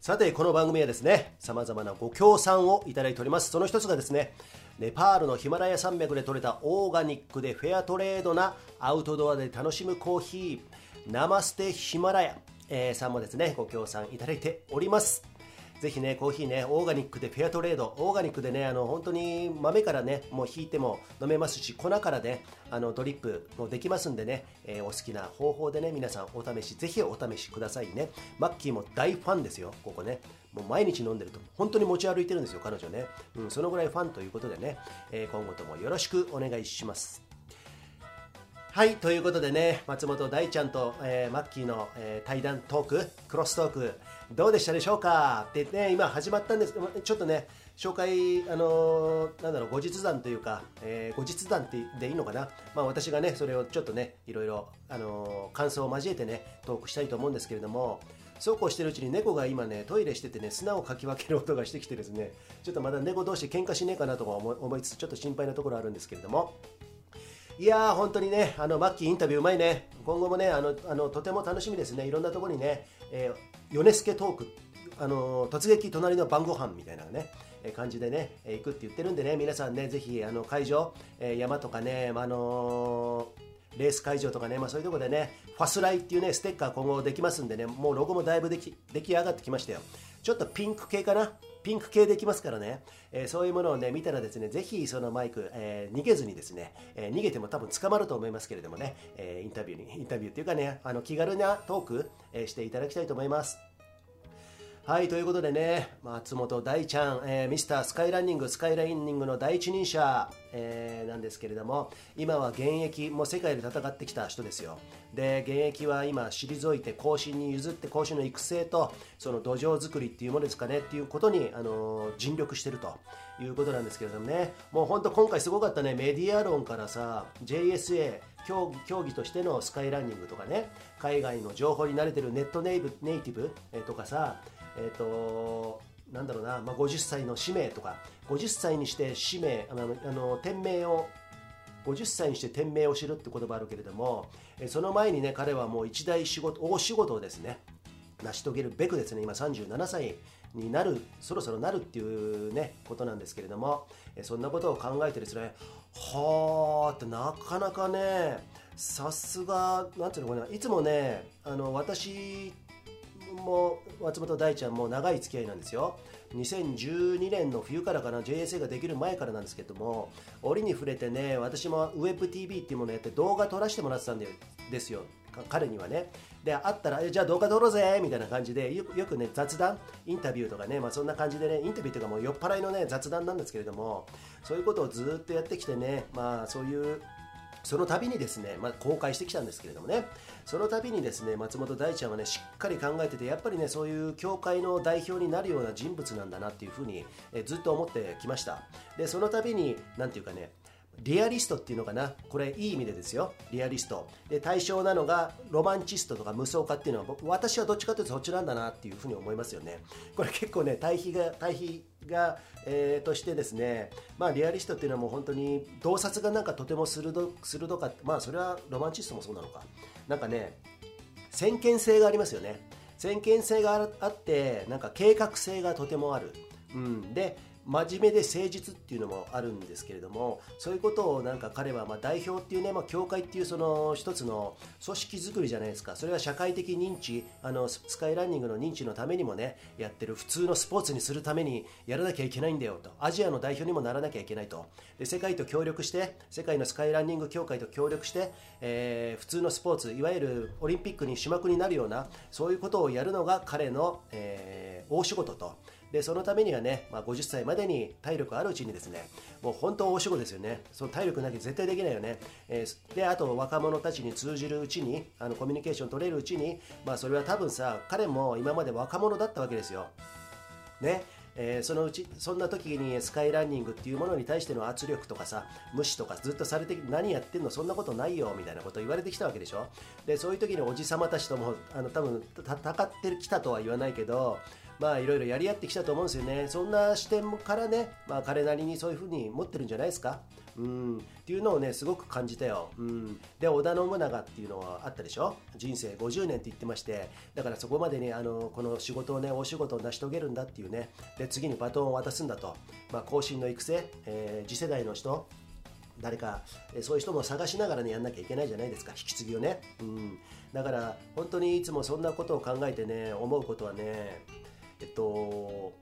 さてこの番組はですねさまざまなご協賛をいただいております。その一つがですねネパールのヒマラヤ山脈で採れたオーガニックでフェアトレードなアウトドアで楽しむコーヒーナマステヒマラヤ、えー、さんもですねご協賛いただいております。ぜひね、コーヒーね、オーガニックでフェアトレード、オーガニックでね、あの本当に豆からね、もう引いても飲めますし、粉からね、あのドリップもできますんでね、えー、お好きな方法でね、皆さんお試し、ぜひお試しくださいね。マッキーも大ファンですよ、ここね。もう毎日飲んでると、本当に持ち歩いてるんですよ、彼女ね。うん、そのぐらいファンということでね、えー、今後ともよろしくお願いします。はい、ということでね、松本大ちゃんと、えー、マッキーの、えー、対談トーク、クロストーク、どうでしたでしょうか？ってね、今始まったんですちょっとね、紹介、あのー、なんだろう、後日談というか、えー、後日談でいいのかな、まあ、私がね、それをちょっとね、いろいろ、あの、感想を交えてね、トークしたいと思うんですけれども、そうこうしてるうちに猫が今ね、トイレしててね、砂をかき分ける音がしてきてですね、ちょっとまだ猫同士喧嘩しねえかなとか思いつつ、ちょっと心配なところあるんですけれども、いやー、本当にね、あのマッキーインタビューうまいね、今後もね、あのあのとても楽しみですね、いろんなところにね、えー米助トーク、あの突撃隣の晩ご飯みたいなね、感じでね、行くって言ってるんでね、皆さんね、ぜひあの会場、え山とかね、あのレース会場とかね、まあ、そういうとこでね、ファスライっていうね、ステッカー今後できますんでね、もうロゴもだいぶでき出来上がってきましたよ。ちょっとピンク系かな。ピンク系できますからね、えー、そういうものをね、見たらですね、ぜひそのマイク、えー、逃げずにですね、えー、逃げても多分捕まると思いますけれどもね、えインタビューに、インタビューっていうかね、あの気軽なトーク、えしていただきたいと思います。はい、ということでね、松本大ちゃん、えー、ミスタースカイランニング、スカイランニングの第一人者、えー、なんですけれども、今は現役、もう世界で戦ってきた人ですよ。で、現役は今、退いて後進に譲って、後進の育成と、その土壌作りっていうものですかね、っていうことに、あのー、尽力してるということなんですけれどもね、もう本当今回すごかったね、メディア論からさ、JSA、競技競技としてのスカイランニングとかね海外の情報に慣れてるネットネイブネイティブ、えとかさえっ、ー、となんだろうな、まあ、50歳の使命とか50歳にして使命あのあの天命を50歳にして天命を知るって言葉あるけれどもその前にね彼はもう一大仕事大仕事をですね成し遂げるべくですね今37歳になるそろそろなるっていうねことなんですけれどもそんなことを考えてですねはあってなかなかねさすがなんていうのかないつもねあの私も松本大ちゃんも長い付き合いなんですよ。2012年の冬からかな JSA ができる前からなんですけども折に触れてね私も WebTV っていうものやって動画撮らせてもらってたんですよ。彼にはね。で会ったらじゃあ動画撮ろうぜみたいな感じでよくね雑談インタビューとかね、まあ、そんな感じでねインタビューというかもう酔っ払いのね雑談なんですけれどもそういうことをずっとやってきてねまあそういうその度にですね、まあ、公開してきたんですけれどもね。その度にですね松本大ちゃんはねしっかり考えててやっぱりねそういう教会の代表になるような人物なんだなっていうふうに、えずっと思ってきました。でその度に何ていうかねリアリストっていうのかな。これいい意味でですよ。リアリスト。で対象なのがロマンチストとか無双家っていうのは私はどっちかというとそっちなんだなっていうふうに思いますよね。これ結構ね対比が対比が、えー、としてですねまあリアリストっていうのはもう本当に洞察がなんかとても鋭鋭かまあそれはロマンチストもそうなのか。なんかね先見性がありますよね。先見性があってなんか計画性がとてもある。うん、で真面目で誠実っていうのもあるんですけれどもそういうことをなんか彼はま代表っていうね、まあ、教会っていうその一つの組織づくりじゃないですか。それは社会的認知あのスカイランニングの認知のためにもねやってる普通のスポーツにするためにやらなきゃいけないんだよと。アジアの代表にもならなきゃいけないと。で世界と協力して世界のスカイランニング協会と協力して、えー、普通のスポーツいわゆるオリンピックに種目になるようなそういうことをやるのが彼の、えー、大仕事と。でそのためにはね、まあ、50歳までに体力あるうちにですねもう本当大仕事ですよね。その体力なきゃ絶対できないよね、えー、であと若者たちに通じるうちにあのコミュニケーション取れるうちに、まあ、それは多分さ彼も今まで若者だったわけですよ。ね。えー、そのうちそんな時にスカイランニングっていうものに対しての圧力とかさ無視とかずっとされて何やってんの？そんなことないよみたいなこと言われてきたわけでしょ。でそういう時におじさまたちともあの多分戦ってきたとは言わないけどまあいろいろやり合ってきたと思うんですよね。そんな視点からね、まあ、彼なりにそういうふうに持ってるんじゃないですか。うん。っていうのをねすごく感じたよ、うん、で織田信長っていうのはあったでしょ？人生50年って言ってまして。だからそこまでにあのこの仕事をね大仕事を成し遂げるんだっていうね。で次にバトンを渡すんだと、まあ、後進の育成、えー、次世代の人誰か、えそういう人も探しながらねやんなきゃいけないじゃないですか。引き継ぎをね、うん、だから本当にいつもそんなことを考えてね思うことはねえっと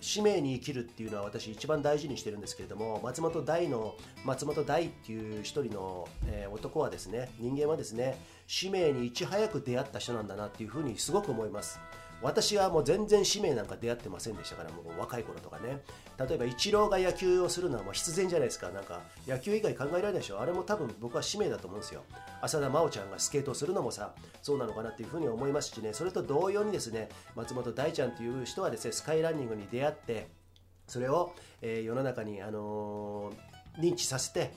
使命に生きるっていうのは私一番大事にしてるんですけれども松本大の松本大っていう一人の、えー、男はですね人間はですね使命にいち早く出会った人なんだなっていうふうにすごく思います。私はもう全然使命なんか出会ってませんでしたからもう若い頃とかね。例えばイチローが野球をするのはもう必然じゃないですか。なんか野球以外考えられないでしょ。あれも多分僕は使命だと思うんですよ。浅田真央ちゃんがスケートをするのもさそうなのかなっていうふうに思いますしね。それと同様にですね松本大ちゃんという人はですねスカイランニングに出会ってそれを、えー、世の中に、あのー、認知させて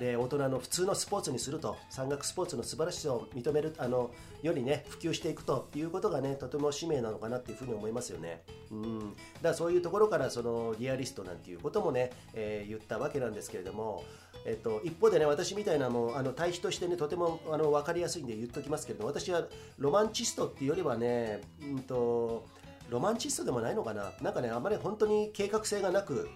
で大人の普通のスポーツにすると山岳スポーツの素晴らしさを認めるあのよりね普及していくということがねとても使命なのかなっていうふうに思いますよね。うん。だからそういうところからそのリアリストなんていうこともね、えー、言ったわけなんですけれどもえっと、一方でね私みたいなもうあの対比としてねとてもあの分かりやすいんで言っておきますけれども私はロマンチストっていうよりはね、うんとロマンチストでもないのかな。なんかねあまり本当に計画性がなく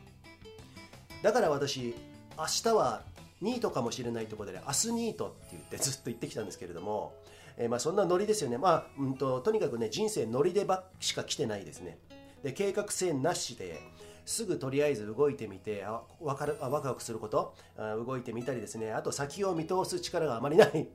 だから私明日はニートかもしれないところで、ね、明日ニートって言ってずっと言ってきたんですけれども、えー、まあそんなノリですよね。まあ、うんと、とにかくね、人生ノリでばしか来てないですね。で、計画性なしで、すぐとりあえず動いてみて、あわかるあワクワクすることあ、動いてみたりですね、あと先を見通す力があまりない。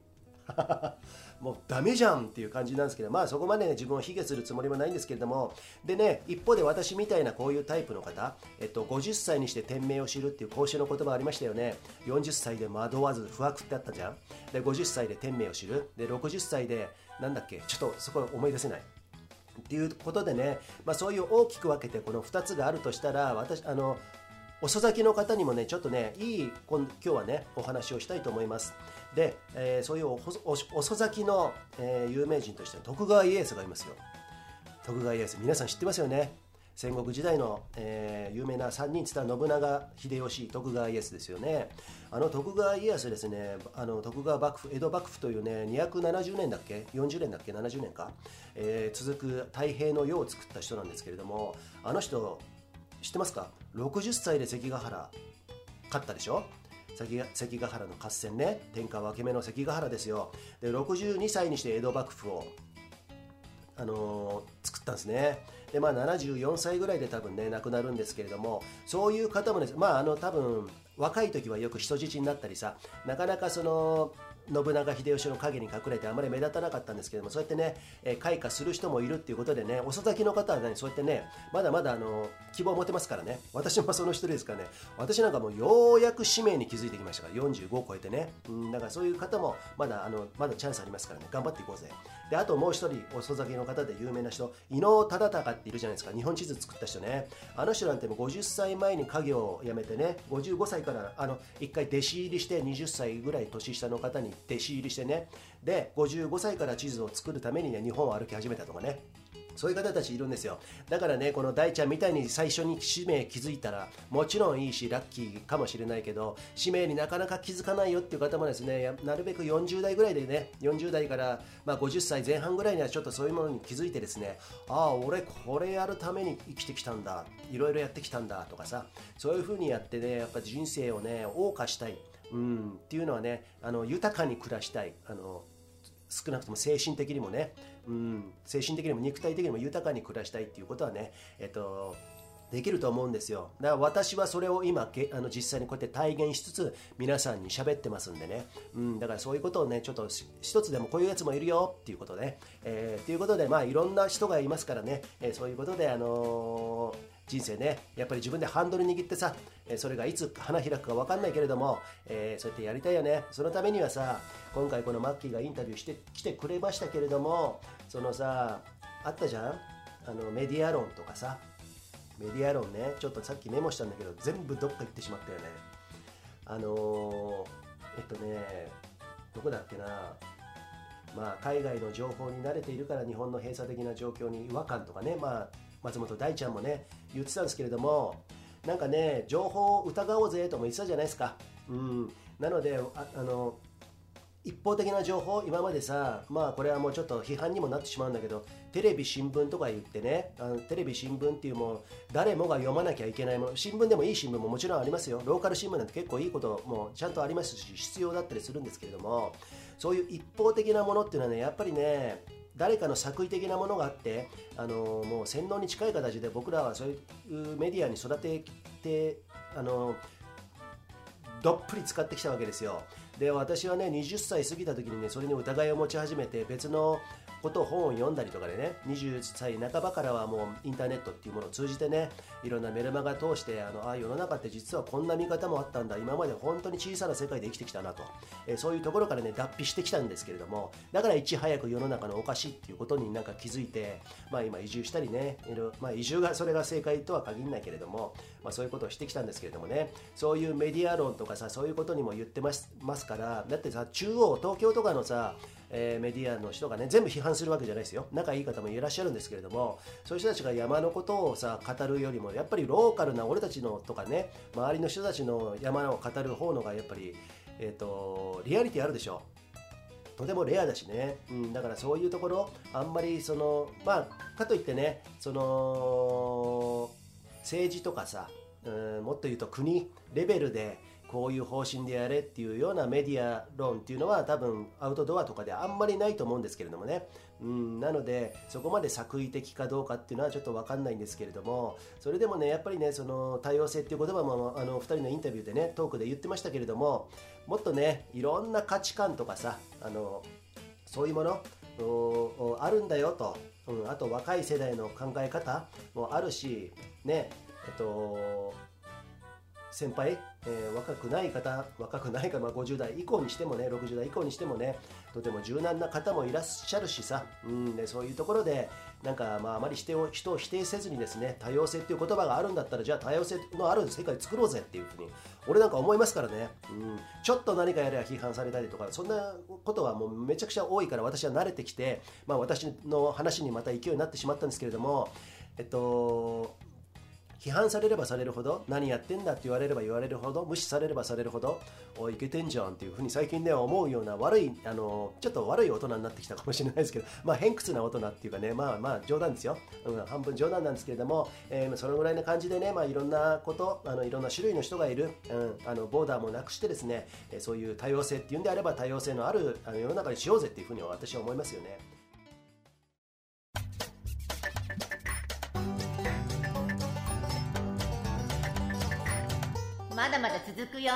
もうダメじゃんっていう感じなんですけど、まあそこまでね、自分を卑下するつもりもないんですけれども、でね、一方で私みたいなこういうタイプの方、えっと、50歳にして天命を知るっていう講師の言葉ありましたよね。40歳で惑わず不惑ってあったじゃん。で、50歳で天命を知る。で、60歳で、なんだっけ、ちょっとそこ思い出せない。っていうことでね、まあ、そういう大きく分けてこの2つがあるとしたら私あの遅咲きの方にもねちょっとねいい今日はねお話をしたいと思います。で、えー、そういう遅咲きの、えー、有名人として徳川家康がいますよ。徳川家康皆さん知ってますよね。戦国時代の、えー、有名な3人伝った信長秀吉徳川家康ですよね。あの徳川家康ですねあの徳川幕府江戸幕府というね270年だっけ？40年だっけ？70年か、えー、続く太平の世を作った人なんですけれどもあの人知ってますか？60歳で関ヶ原。勝ったでしょ？関ヶ原の合戦ね。天下分け目の関ヶ原ですよ。で62歳にして江戸幕府を、あのー、作ったんですね。でまあ74歳ぐらいで多分ね亡くなるんですけれどもそういう方もねまああの多分若い時はよく人質になったりさなかなかその信長秀吉の陰に隠れてあまり目立たなかったんですけどもそうやってね、えー、開花する人もいるっていうことでね遅咲きの方はねそうやってねまだまだあの希望を持てますからね。私もその一人ですからね。私なんかもうようやく使命に気づいてきましたから45を超えてね。うんだからそういう方もまだあのまだチャンスありますからね。頑張っていこうぜ。であともう一人遅咲きの方で有名な人伊能忠敬っているじゃないですか。日本地図作った人ね。あの人なんてもう50歳前に家業を辞めてね55歳からあの1回弟子入りして20歳ぐらい年下の方に弟子入りしてね。で55歳から地図を作るためにね日本を歩き始めたとかね。そういう方たちいるんですよ。だからねこの大ちゃんみたいに最初に使命気づいたらもちろんいいしラッキーかもしれないけど使命になかなか気づかないよっていう方もですねなるべく40代ぐらいでね40代から、まあ、50歳前半ぐらいにはちょっとそういうものに気づいてですねああ俺これやるために生きてきたんだ。いろいろやってきたんだとかさ。そういう風にやってねやっぱ人生をね謳歌したい、うん、っていうのはねあの豊かに暮らしたい。あの少なくとも精神的にもね、うん、精神的にも肉体的にも豊かに暮らしたいっていうことはね、えっと、できると思うんですよ。だから私はそれを今あの実際にこうやって体現しつつ皆さんに喋ってますんでね、うん、だからそういうことをねちょっと一つでもこういうやつもいるよっていうことね、えー、っていうことでまあいろんな人がいますからね、えー、そういうことであのー人生ねやっぱり自分でハンドル握ってさそれがいつ花開くか分かんないけれども、えー、そうやってやりたいよね。そのためにはさ今回このマッキーがインタビューしてきてくれましたけれどもそのさあったじゃん？あのメディア論とかさ。メディア論ね。ちょっとさっきメモしたんだけど全部どっか行ってしまったよね。あのー、えっとねどこだっけな？まあ海外の情報に慣れているから日本の閉鎖的な状況に違和感とかね。まあ松本大ちゃんもね言ってたんですけれどもなんかね情報を疑おうぜとも言ってたじゃないですか、うん、なのでああの一方的な情報今までさまあこれはもうちょっと批判にもなってしまうんだけどテレビ新聞とか言ってねあのテレビ新聞っていうもう誰もが読まなきゃいけないもの新聞でもいい新聞ももちろんありますよ。ローカル新聞なんて結構いいこともちゃんとありますし必要だったりするんですけれどもそういう一方的なものっていうのはねやっぱりね誰かの作為的なものがあってあのもう洗脳に近い形で僕らはそういうメディアに育ててあのどっぷり使ってきたわけですよ。で私はね20歳過ぎた時にねそれに疑いを持ち始めて別のことを本を読んだりとかでね20歳半ばからはもうインターネットっていうものを通じてねいろんなメルマガ通してあのあ世の中って実はこんな見方もあったんだ今まで本当に小さな世界で生きてきたなと、えそういうところからね脱皮してきたんですけれどもだからいち早く世の中のおかしいっていうことになんか気づいてまあ今移住したりね、まあ、移住がそれが正解とは限らないけれども、まあ、そういうことをしてきたんですけれどもね。そういうメディア論とかさそういうことにも言ってますますからだってさ中央東京とかのさえー、メディアの人がね全部批判するわけじゃないですよ。仲いい方もいらっしゃるんですけれどもそういう人たちが山のことをさ語るよりもやっぱりローカルな俺たちのとかね周りの人たちの山を語る方のがやっぱり、えーと、リアリティあるでしょ。とてもレアだしね、うん、だからそういうところあんまりそのまあかといってねその政治とかさ、うん、もっと言うと国レベルでこういう方針でやれっていうようなメディア論っていうのは多分アウトドアとかであんまりないと思うんですけれどもね、うん、なのでそこまで作為的かどうかっていうのはちょっと分かんないんですけれどもそれでもねやっぱりねその多様性っていう言葉もあの2人のインタビューでねトークで言ってましたけれどももっとねいろんな価値観とかさあのそういうものあるんだよと、うん、あと若い世代の考え方もあるしねえっと先輩、えー、若くない方若くないか、まあ、50代以降にしてもね60代以降にしてもねとても柔軟な方もいらっしゃるしさ、うんでそういうところでなんか、まあ、あまり人を人を否定せずにですね多様性っていう言葉があるんだったらじゃあ多様性のある世界作ろうぜっていうふうに俺なんか思いますからね、うん、ちょっと何かやれば批判されたりとかそんなことはもうめちゃくちゃ多いから私は慣れてきて、まあ、私の話にまた勢いになってしまったんですけれどもえっと批判されればされるほど何やってんだって言われれば言われるほど無視されればされるほどおいけてんじゃんっていうふうに最近では思うような悪いあのちょっと悪い大人になってきたかもしれないですけど まあ偏屈な大人っていうかねまあまあ冗談ですよ、うん、半分冗談なんですけれども、えー、そのぐらいな感じでねまあいろんなことあのいろんな種類の人がいる、うん、あのボーダーもなくしてですねそういう多様性っていうんであれば多様性のあるあの世の中にしようぜっていうふうに私は思いますよね。まだまだ続くよ。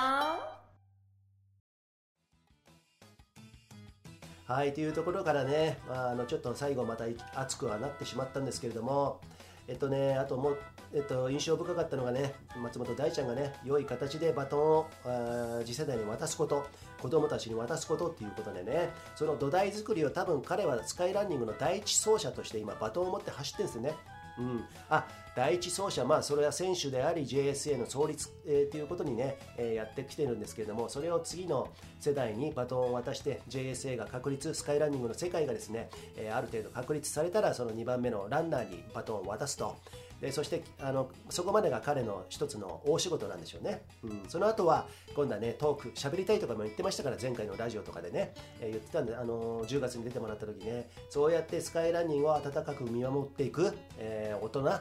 はいというところからね、まあ、あのちょっと最後また熱くはなってしまったんですけれどもえっとねあともうえっと、印象深かったのがね松本大ちゃんがね良い形でバトンを次世代に渡すこと子供たちに渡すことっていうことでねその土台作りを多分彼はスカイランニングの第一走者として今バトンを持って走ってるんですよね。うん、あ第一走者、まあ、それは選手であり JSA の創立、えー、ということにね、えー、やってきてるんですけれどもそれを次の世代にバトンを渡して JSA が確立スカイランニングの世界がですね、えー、ある程度確立されたらその2番目のランナーにバトンを渡すと。でそしてあのそこまでが彼の一つの大仕事なんでしょうね、うん、その後は今度はねトーク喋りたいとかも言ってましたから前回のラジオとかでね、えー、言ってたんであの10月に出てもらった時ねそうやってスカイランニングを温かく見守っていく、えー、大人、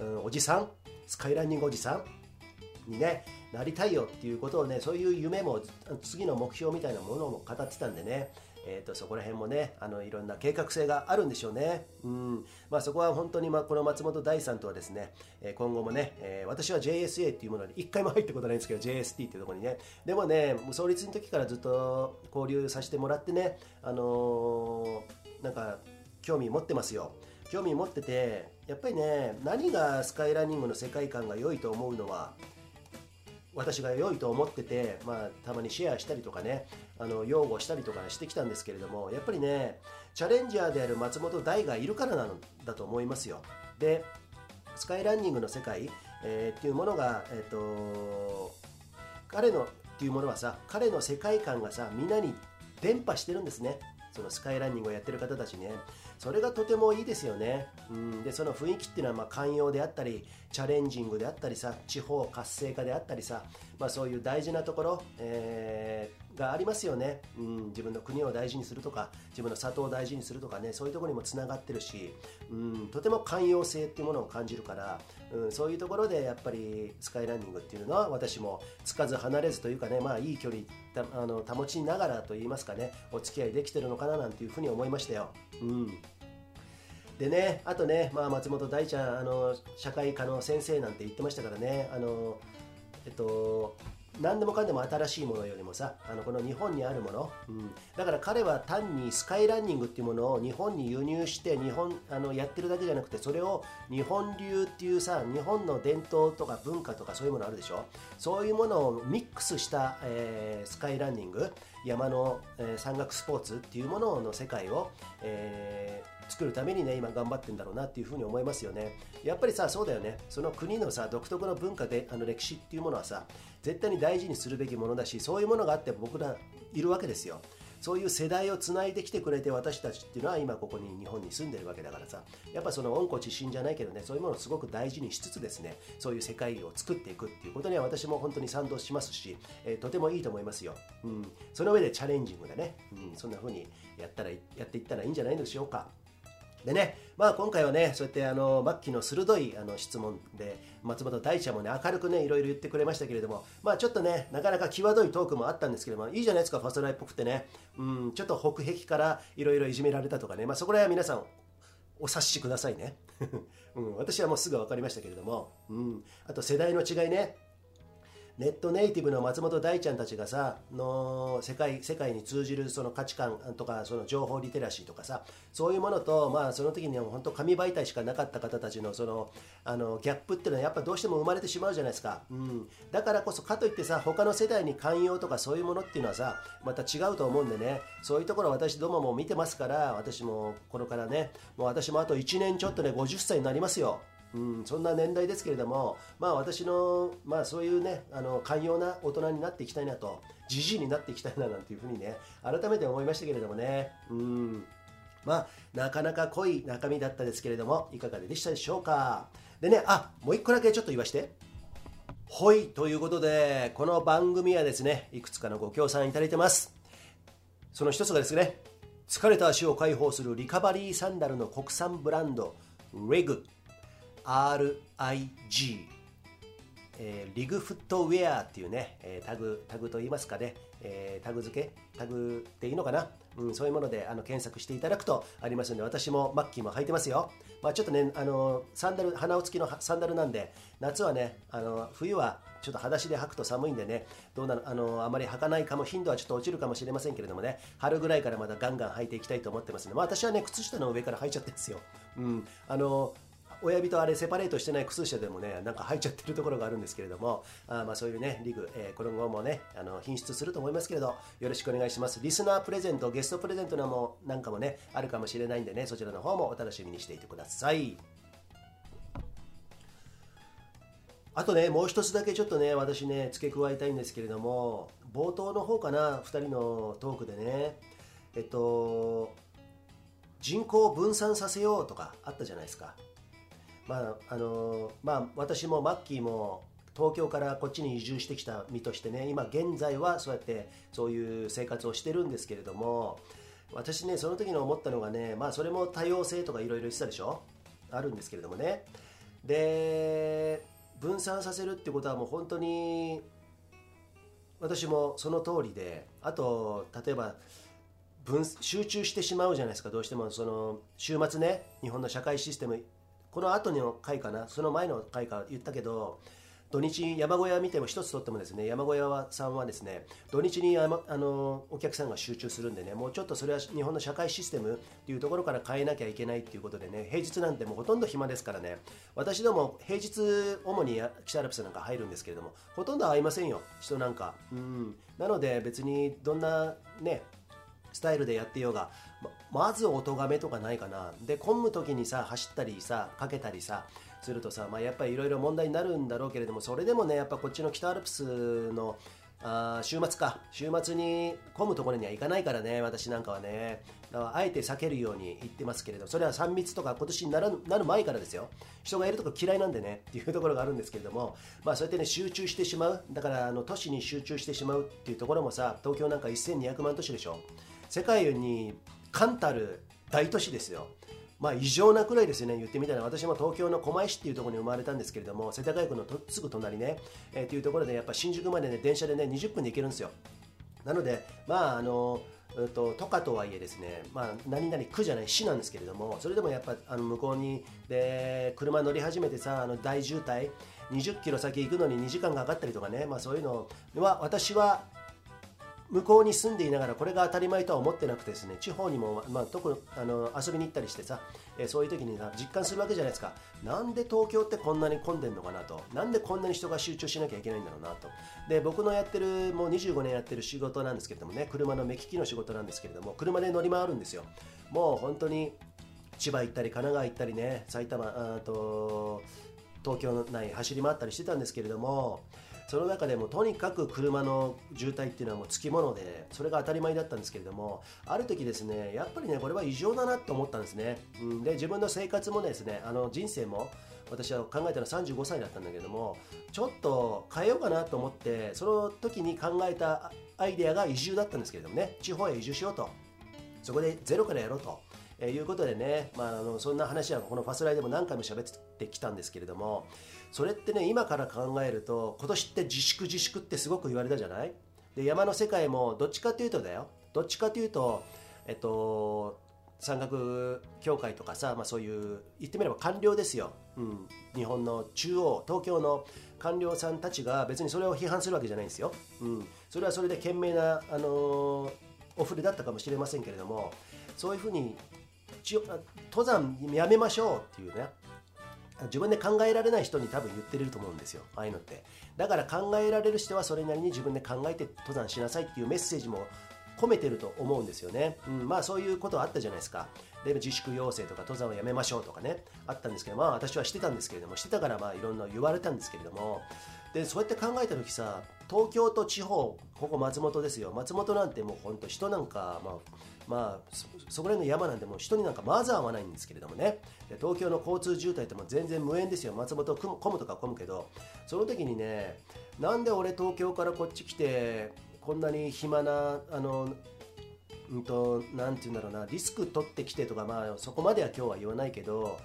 うん、おじさんスカイランニングおじさんにねなりたいよっていうことをねそういう夢も次の目標みたいなものも語ってたんでねえーと、そこら辺もねあのいろんな計画性があるんでしょうね、うん。まあ、そこは本当に、まあ、この松本大さんとはですね、えー、今後もね、えー、私は JSA っていうものに1回も入ったことないんですけど JST っていうところにね。でもね創立の時からずっと交流させてもらってね、あのー、なんか興味持ってますよ。興味持っててやっぱりね何がスカイランニングの世界観が良いと思うのは私が良いと思ってて、まあ、たまにシェアしたりとかねあの擁護したりとかしてきたんですけれどもやっぱりねチャレンジャーである松本大がいるからなんだと思いますよ。でスカイランニングの世界、えー、っていうものが、えーと、彼のっていうものはさ彼の世界観がさみんなに伝播してるんですね。そのスカイランニングをやってる方たちね。それがとてもいいですよね、うん、でその雰囲気っていうのはま寛容であったりチャレンジングであったりさ地方活性化であったりさ、まあ、そういう大事なところ、えーがありますよね、うん、自分の国を大事にするとか自分の里を大事にするとかねそういうところにもつながってるし、うん、とても寛容性っていうものを感じるから、うん、そういうところでやっぱりスカイランニングっていうのは私もつかず離れずというかねまあいい距離あの保ちながらといいますかねお付き合いできてるのかななんていうふうに思いましたよ。うん。でね、あとね、まあ、松本大ちゃんあの社会科の先生なんて言ってましたからねあの、えっと、何でもかんでも新しいものよりもさあのこの日本にあるもの、うん、だから彼は単にスカイランニングっていうものを日本に輸入して日本あのやってるだけじゃなくてそれを日本流っていうさ日本の伝統とか文化とかそういうものあるでしょ？そういうものをミックスした、えー、スカイランニング山の、えー、山岳スポーツっていうものの世界を、えー作るためにね今頑張ってんだろうなっていうふうに思いますよね。やっぱりさそうだよね。その国のさ独特の文化であの歴史っていうものはさ絶対に大事にするべきものだしそういうものがあって僕らいるわけですよ。そういう世代をつないできてくれて私たちっていうのは今ここに日本に住んでるわけだからさ。やっぱその温故知新じゃないけどねそういうものをすごく大事にしつつですねそういう世界を作っていくっていうことには私も本当に賛同しますし、えー、とてもいいと思いますよ、うん、その上でチャレンジングでね、うん、そんな風にやったらやっていったらいいんじゃないでしょうか。でね、まあ今回はね、そうやってあの、末期の鋭いあの質問で、松本大ちゃんもね、明るくね、いろいろ言ってくれましたけれども、まあちょっとね、なかなか際どいトークもあったんですけども、いいじゃないですか、ファストライっぽくてね。うん、ちょっと北壁からいろいろいじめられたとかね、まあそこら辺は皆さん、お察しくださいね。うん、私はもうすぐ分かりましたけれども、うん、あと世代の違いね、ネットネイティブの松本大ちゃんたちがさの世界世界に通じるその価値観とかその情報リテラシーとかさそういうものと、まあ、その時には本当紙媒体しかなかった方たちのそのあのギャップっていうのはやっぱどうしても生まれてしまうじゃないですか、うん、だからこそかといってさ他の世代に寛容とかそういうものっていうのはさまた違うと思うんでね。そういうところ私どもも見てますから私もこれからねもう私もあと1年ちょっとね50歳になりますよ。うん、そんな年代ですけれども、まあ、私の、まあ、そういうねあの寛容な大人になっていきたいなとじじいになっていきたいななんていうふうにね改めて思いましたけれどもね、うん、まあなかなか濃い中身だったですけれどもいかがでしたでしょうか。でねあもう一個だけちょっと言わして。ほいということでこの番組はですねいくつかのご協賛いただいてます。その一つがですね疲れた足を解放するリカバリーサンダルの国産ブランドレグ RIG、えー、リグフットウェアっていうね、えー、タグタグといいますかね、えー、タグ付けタグっていいのかな、うん、そういうものであの検索していただくとありますので私もマッキーも履いてますよ、まあ、ちょっとねあのサンダル鼻を付きのサンダルなんで夏はねあの冬はちょっと裸足で履くと寒いんでねどうなのあのあまり履かないかも頻度はちょっと落ちるかもしれませんけれどもね春ぐらいからまたガンガン履いていきたいと思ってますので、まあ、私はね靴下の上から履いちゃってるんですよ、うん、あの親指とあれセパレートしてない靴下でもねなんか入っちゃってるところがあるんですけれどもあまあそういうねリグ、えー、この後もねあの品質すると思いますけれどよろしくお願いします。リスナープレゼントゲストプレゼントなもなんかもねあるかもしれないんでねそちらの方もお楽しみにしていてください。あとねもう一つだけちょっとね私ね付け加えたいんですけれども冒頭の方かな2人のトークでねえっと人口を分散させようとかあったじゃないですか。まああのまあ私もマッキーも東京からこっちに移住してきた身としてね今現在はそうやってそういう生活をしてるんですけれども私ねその時に思ったのがねまあそれも多様性とかいろいろ言ってたでしょ？あるんですけれどもね。で分散させるってことはもう本当に私もその通りであと例えば分集中してしまうじゃないですかどうしてもその週末ね日本の社会システムこの後の回かな？その前の回か言ったけど土日山小屋見ても一つとってもですね山小屋さんはですね土日にあのお客さんが集中するんでねもうちょっとそれは日本の社会システムっていうところから変えなきゃいけないっていうことでね平日なんてもうほとんど暇ですからね。私ども平日主に北アルプスなんか入るんですけれどもほとんど会いませんよ人なんか。うん。なので別にどんなねスタイルでやってようがまずお咎めとかないかな。で混む時にさ走ったりさかけたりさするとさ、まあ、やっぱりいろいろ問題になるんだろうけれどもそれでもねやっぱこっちの北アルプスのあ週末か。週末に混むところには行かないからね私なんかはね。あえて避けるように言ってますけれどそれは3密とか今年になるなる前からですよ。人がいるとこ嫌いなんでねっていうところがあるんですけれどもまあそうやってね集中してしまう。だからあの都市に集中してしまうっていうところもさ東京なんか1200万都市でしょ。世界に冠たる大都市ですよ。まあ異常なくらいですよね、言ってみたら、私も東京の狛江市っていうところに生まれたんですけれども、世田谷区のとすぐ隣ね、えー、っていうところで、やっぱ新宿までね、電車でね、20分で行けるんですよ。なので、まあ、あの、うんと、都下とはいえですね、まあ、何々区じゃない市なんですけれども、それでもやっぱあの向こうにで車乗り始めてさ、あの大渋滞、20キロ先行くのに2時間かかったりとかね、まあ、そういうのは私は向こうに住んでいながらこれが当たり前とは思ってなくてですね地方にも、まあ、特にあの遊びに行ったりしてさ、えー、そういう時に実感するわけじゃないですか。なんで東京ってこんなに混んでんのかなと。なんでこんなに人が集中しなきゃいけないんだろうなと。で僕のやってるもう25年やってる仕事なんですけれどもね車の目利きの仕事なんですけれども車で乗り回るんですよ。もう本当に千葉行ったり神奈川行ったりね埼玉あと東京内走り回ったりしてたんですけれどもその中でもとにかく車の渋滞っていうのはもうつきものでそれが当たり前だったんですけれどもある時ですねやっぱりねこれは異常だなと思ったんですね、うん、で自分の生活もですねあの人生も私は考えたのは35歳だったんだけどもちょっと変えようかなと思ってその時に考えたアイデアが移住だったんですけれどもね地方へ移住しようとそこでゼロからやろうと。えー、いうことでね、まあ、あのそんな話はこのファスライでも何回も喋ってきたんですけれどもそれってね今から考えると今年って自粛自粛ってすごく言われたじゃない？で山の世界もどっちかというとだよ。どっちかというとえっと山岳協会とかさ、まあ、そういう言ってみれば官僚ですよ、うん、日本の中央東京の官僚さんたちが別にそれを批判するわけじゃないんですよ、うん、それはそれで賢明な、あのー、お触れだったかもしれませんけれどもそういうふうに登山やめましょうっていうね。自分で考えられない人に多分言ってると思うんですよ。ああいうのって。だから考えられる人はそれなりに自分で考えて登山しなさいっていうメッセージも込めてると思うんですよね、うん、まあそういうことはあったじゃないですか。で自粛要請とか登山をやめましょうとかね。あったんですけどまあ私はしてたんですけれどもしてたからまあいろんな言われたんですけれども。でそうやって考えた時さ東京と地方ここ松本ですよ。松本なんてもう本当人なんかまあまあそこら辺の山なんでもう人になんかまず合わないんですけれどもね。で東京の交通渋滞っても全然無縁ですよ。松本混むとか混むけど。その時にねなんで俺東京からこっち来てこんなに暇なあのうんとなんて言うんだろうなリスク取ってきてとかまあそこまでは今日は言わないけど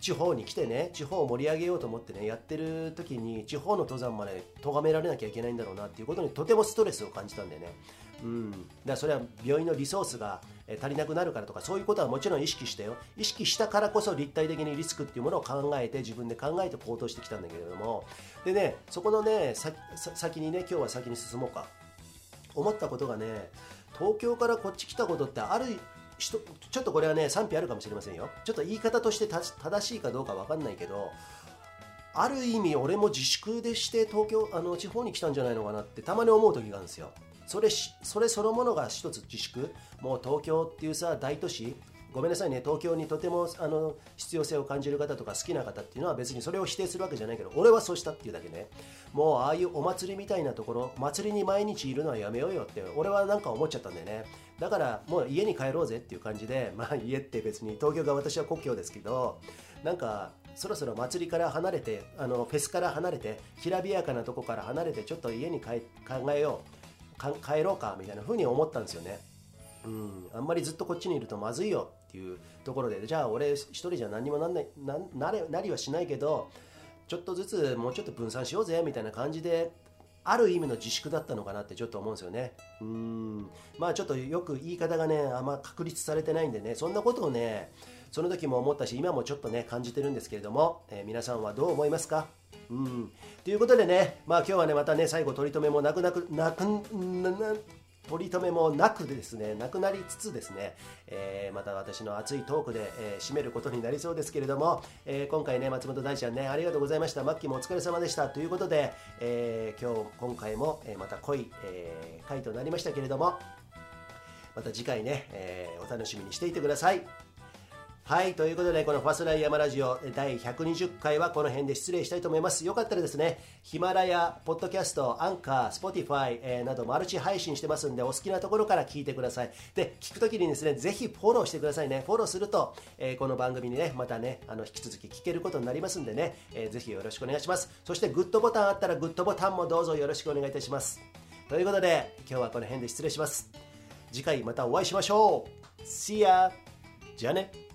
地方に来てね地方を盛り上げようと思ってねやってる時に地方の登山まで咎められなきゃいけないんだろうなっていうことにとてもストレスを感じたんでね。うん、だそれは病院のリソースが足りなくなるからとかそういうことはもちろん意識してよ。意識したからこそ立体的にリスクっていうものを考えて自分で考えて行動してきたんだけれども。でねそこのね先にね今日は先に進もうか。思ったことがね東京からこっち来たことってある人ちょっとこれはね賛否あるかもしれませんよ。ちょっと言い方として正しいかどうか分かんないけどある意味俺も自粛でして東京あの地方に来たんじゃないのかなってたまに思う時があるんですよ。それそれそのものが一つ自粛。もう東京っていうさ大都市。ごめんなさいね。東京にとてもあの必要性を感じる方とか好きな方っていうのは別にそれを否定するわけじゃないけど俺はそうしたっていうだけね。もうああいうお祭りみたいなところ祭りに毎日いるのはやめようよって俺はなんか思っちゃったんだよね。だからもう家に帰ろうぜっていう感じで まあ家って別に東京が私は故郷ですけどなんかそろそろ祭りから離れてあのフェスから離れてきらびやかなとこから離れてちょっと家に帰考えよう。帰ろうかみたいな風に思ったんですよね。うん。あんまりずっとこっちにいるとまずいよっていうところで。じゃあ俺一人じゃ何にもなんないなれなりはしないけどちょっとずつもうちょっと分散しようぜみたいな感じである意味の自粛だったのかなってちょっと思うんですよね。うん。まあちょっとよく言い方がね、あんま確立されてないんでね、そんなことをね、その時も思ったし、今もちょっとね、感じてるんですけれども、えー、皆さんはどう思いますか？うん。ということでね、まあ今日はね、またね、最後取り留めもなくなく、なく、な、な、取り留めもなくですね、なくなりつつですね、えー、また私の熱いトークで、えー、締めることになりそうですけれども、えー、今回ね、松本大ちゃんね、ありがとうございました。マッキーもお疲れ様でした。ということで、え今日、今回も、えまた濃い、え回となりましたけれども、また次回ね、えお楽しみにしていてください。はい、ということで、このファスライヤマラジオ第120回はこの辺で失礼したいと思います。よかったらですね、ヒマラヤ、ポッドキャスト、アンカー、 Spotify、えー、などマルチ配信してますんで、お好きなところから聞いてください。で、聞くときにですね、ぜひフォローしてくださいね。フォローすると、えー、この番組にね、またね、あの引き続き聞けることになりますんでね、えー、ぜひよろしくお願いします。そして、グッドボタンあったら、グッドボタンもどうぞよろしくお願いいたします。ということで、今日はこの辺で失礼します。次回またお会いしましょう。See ya! じゃあね。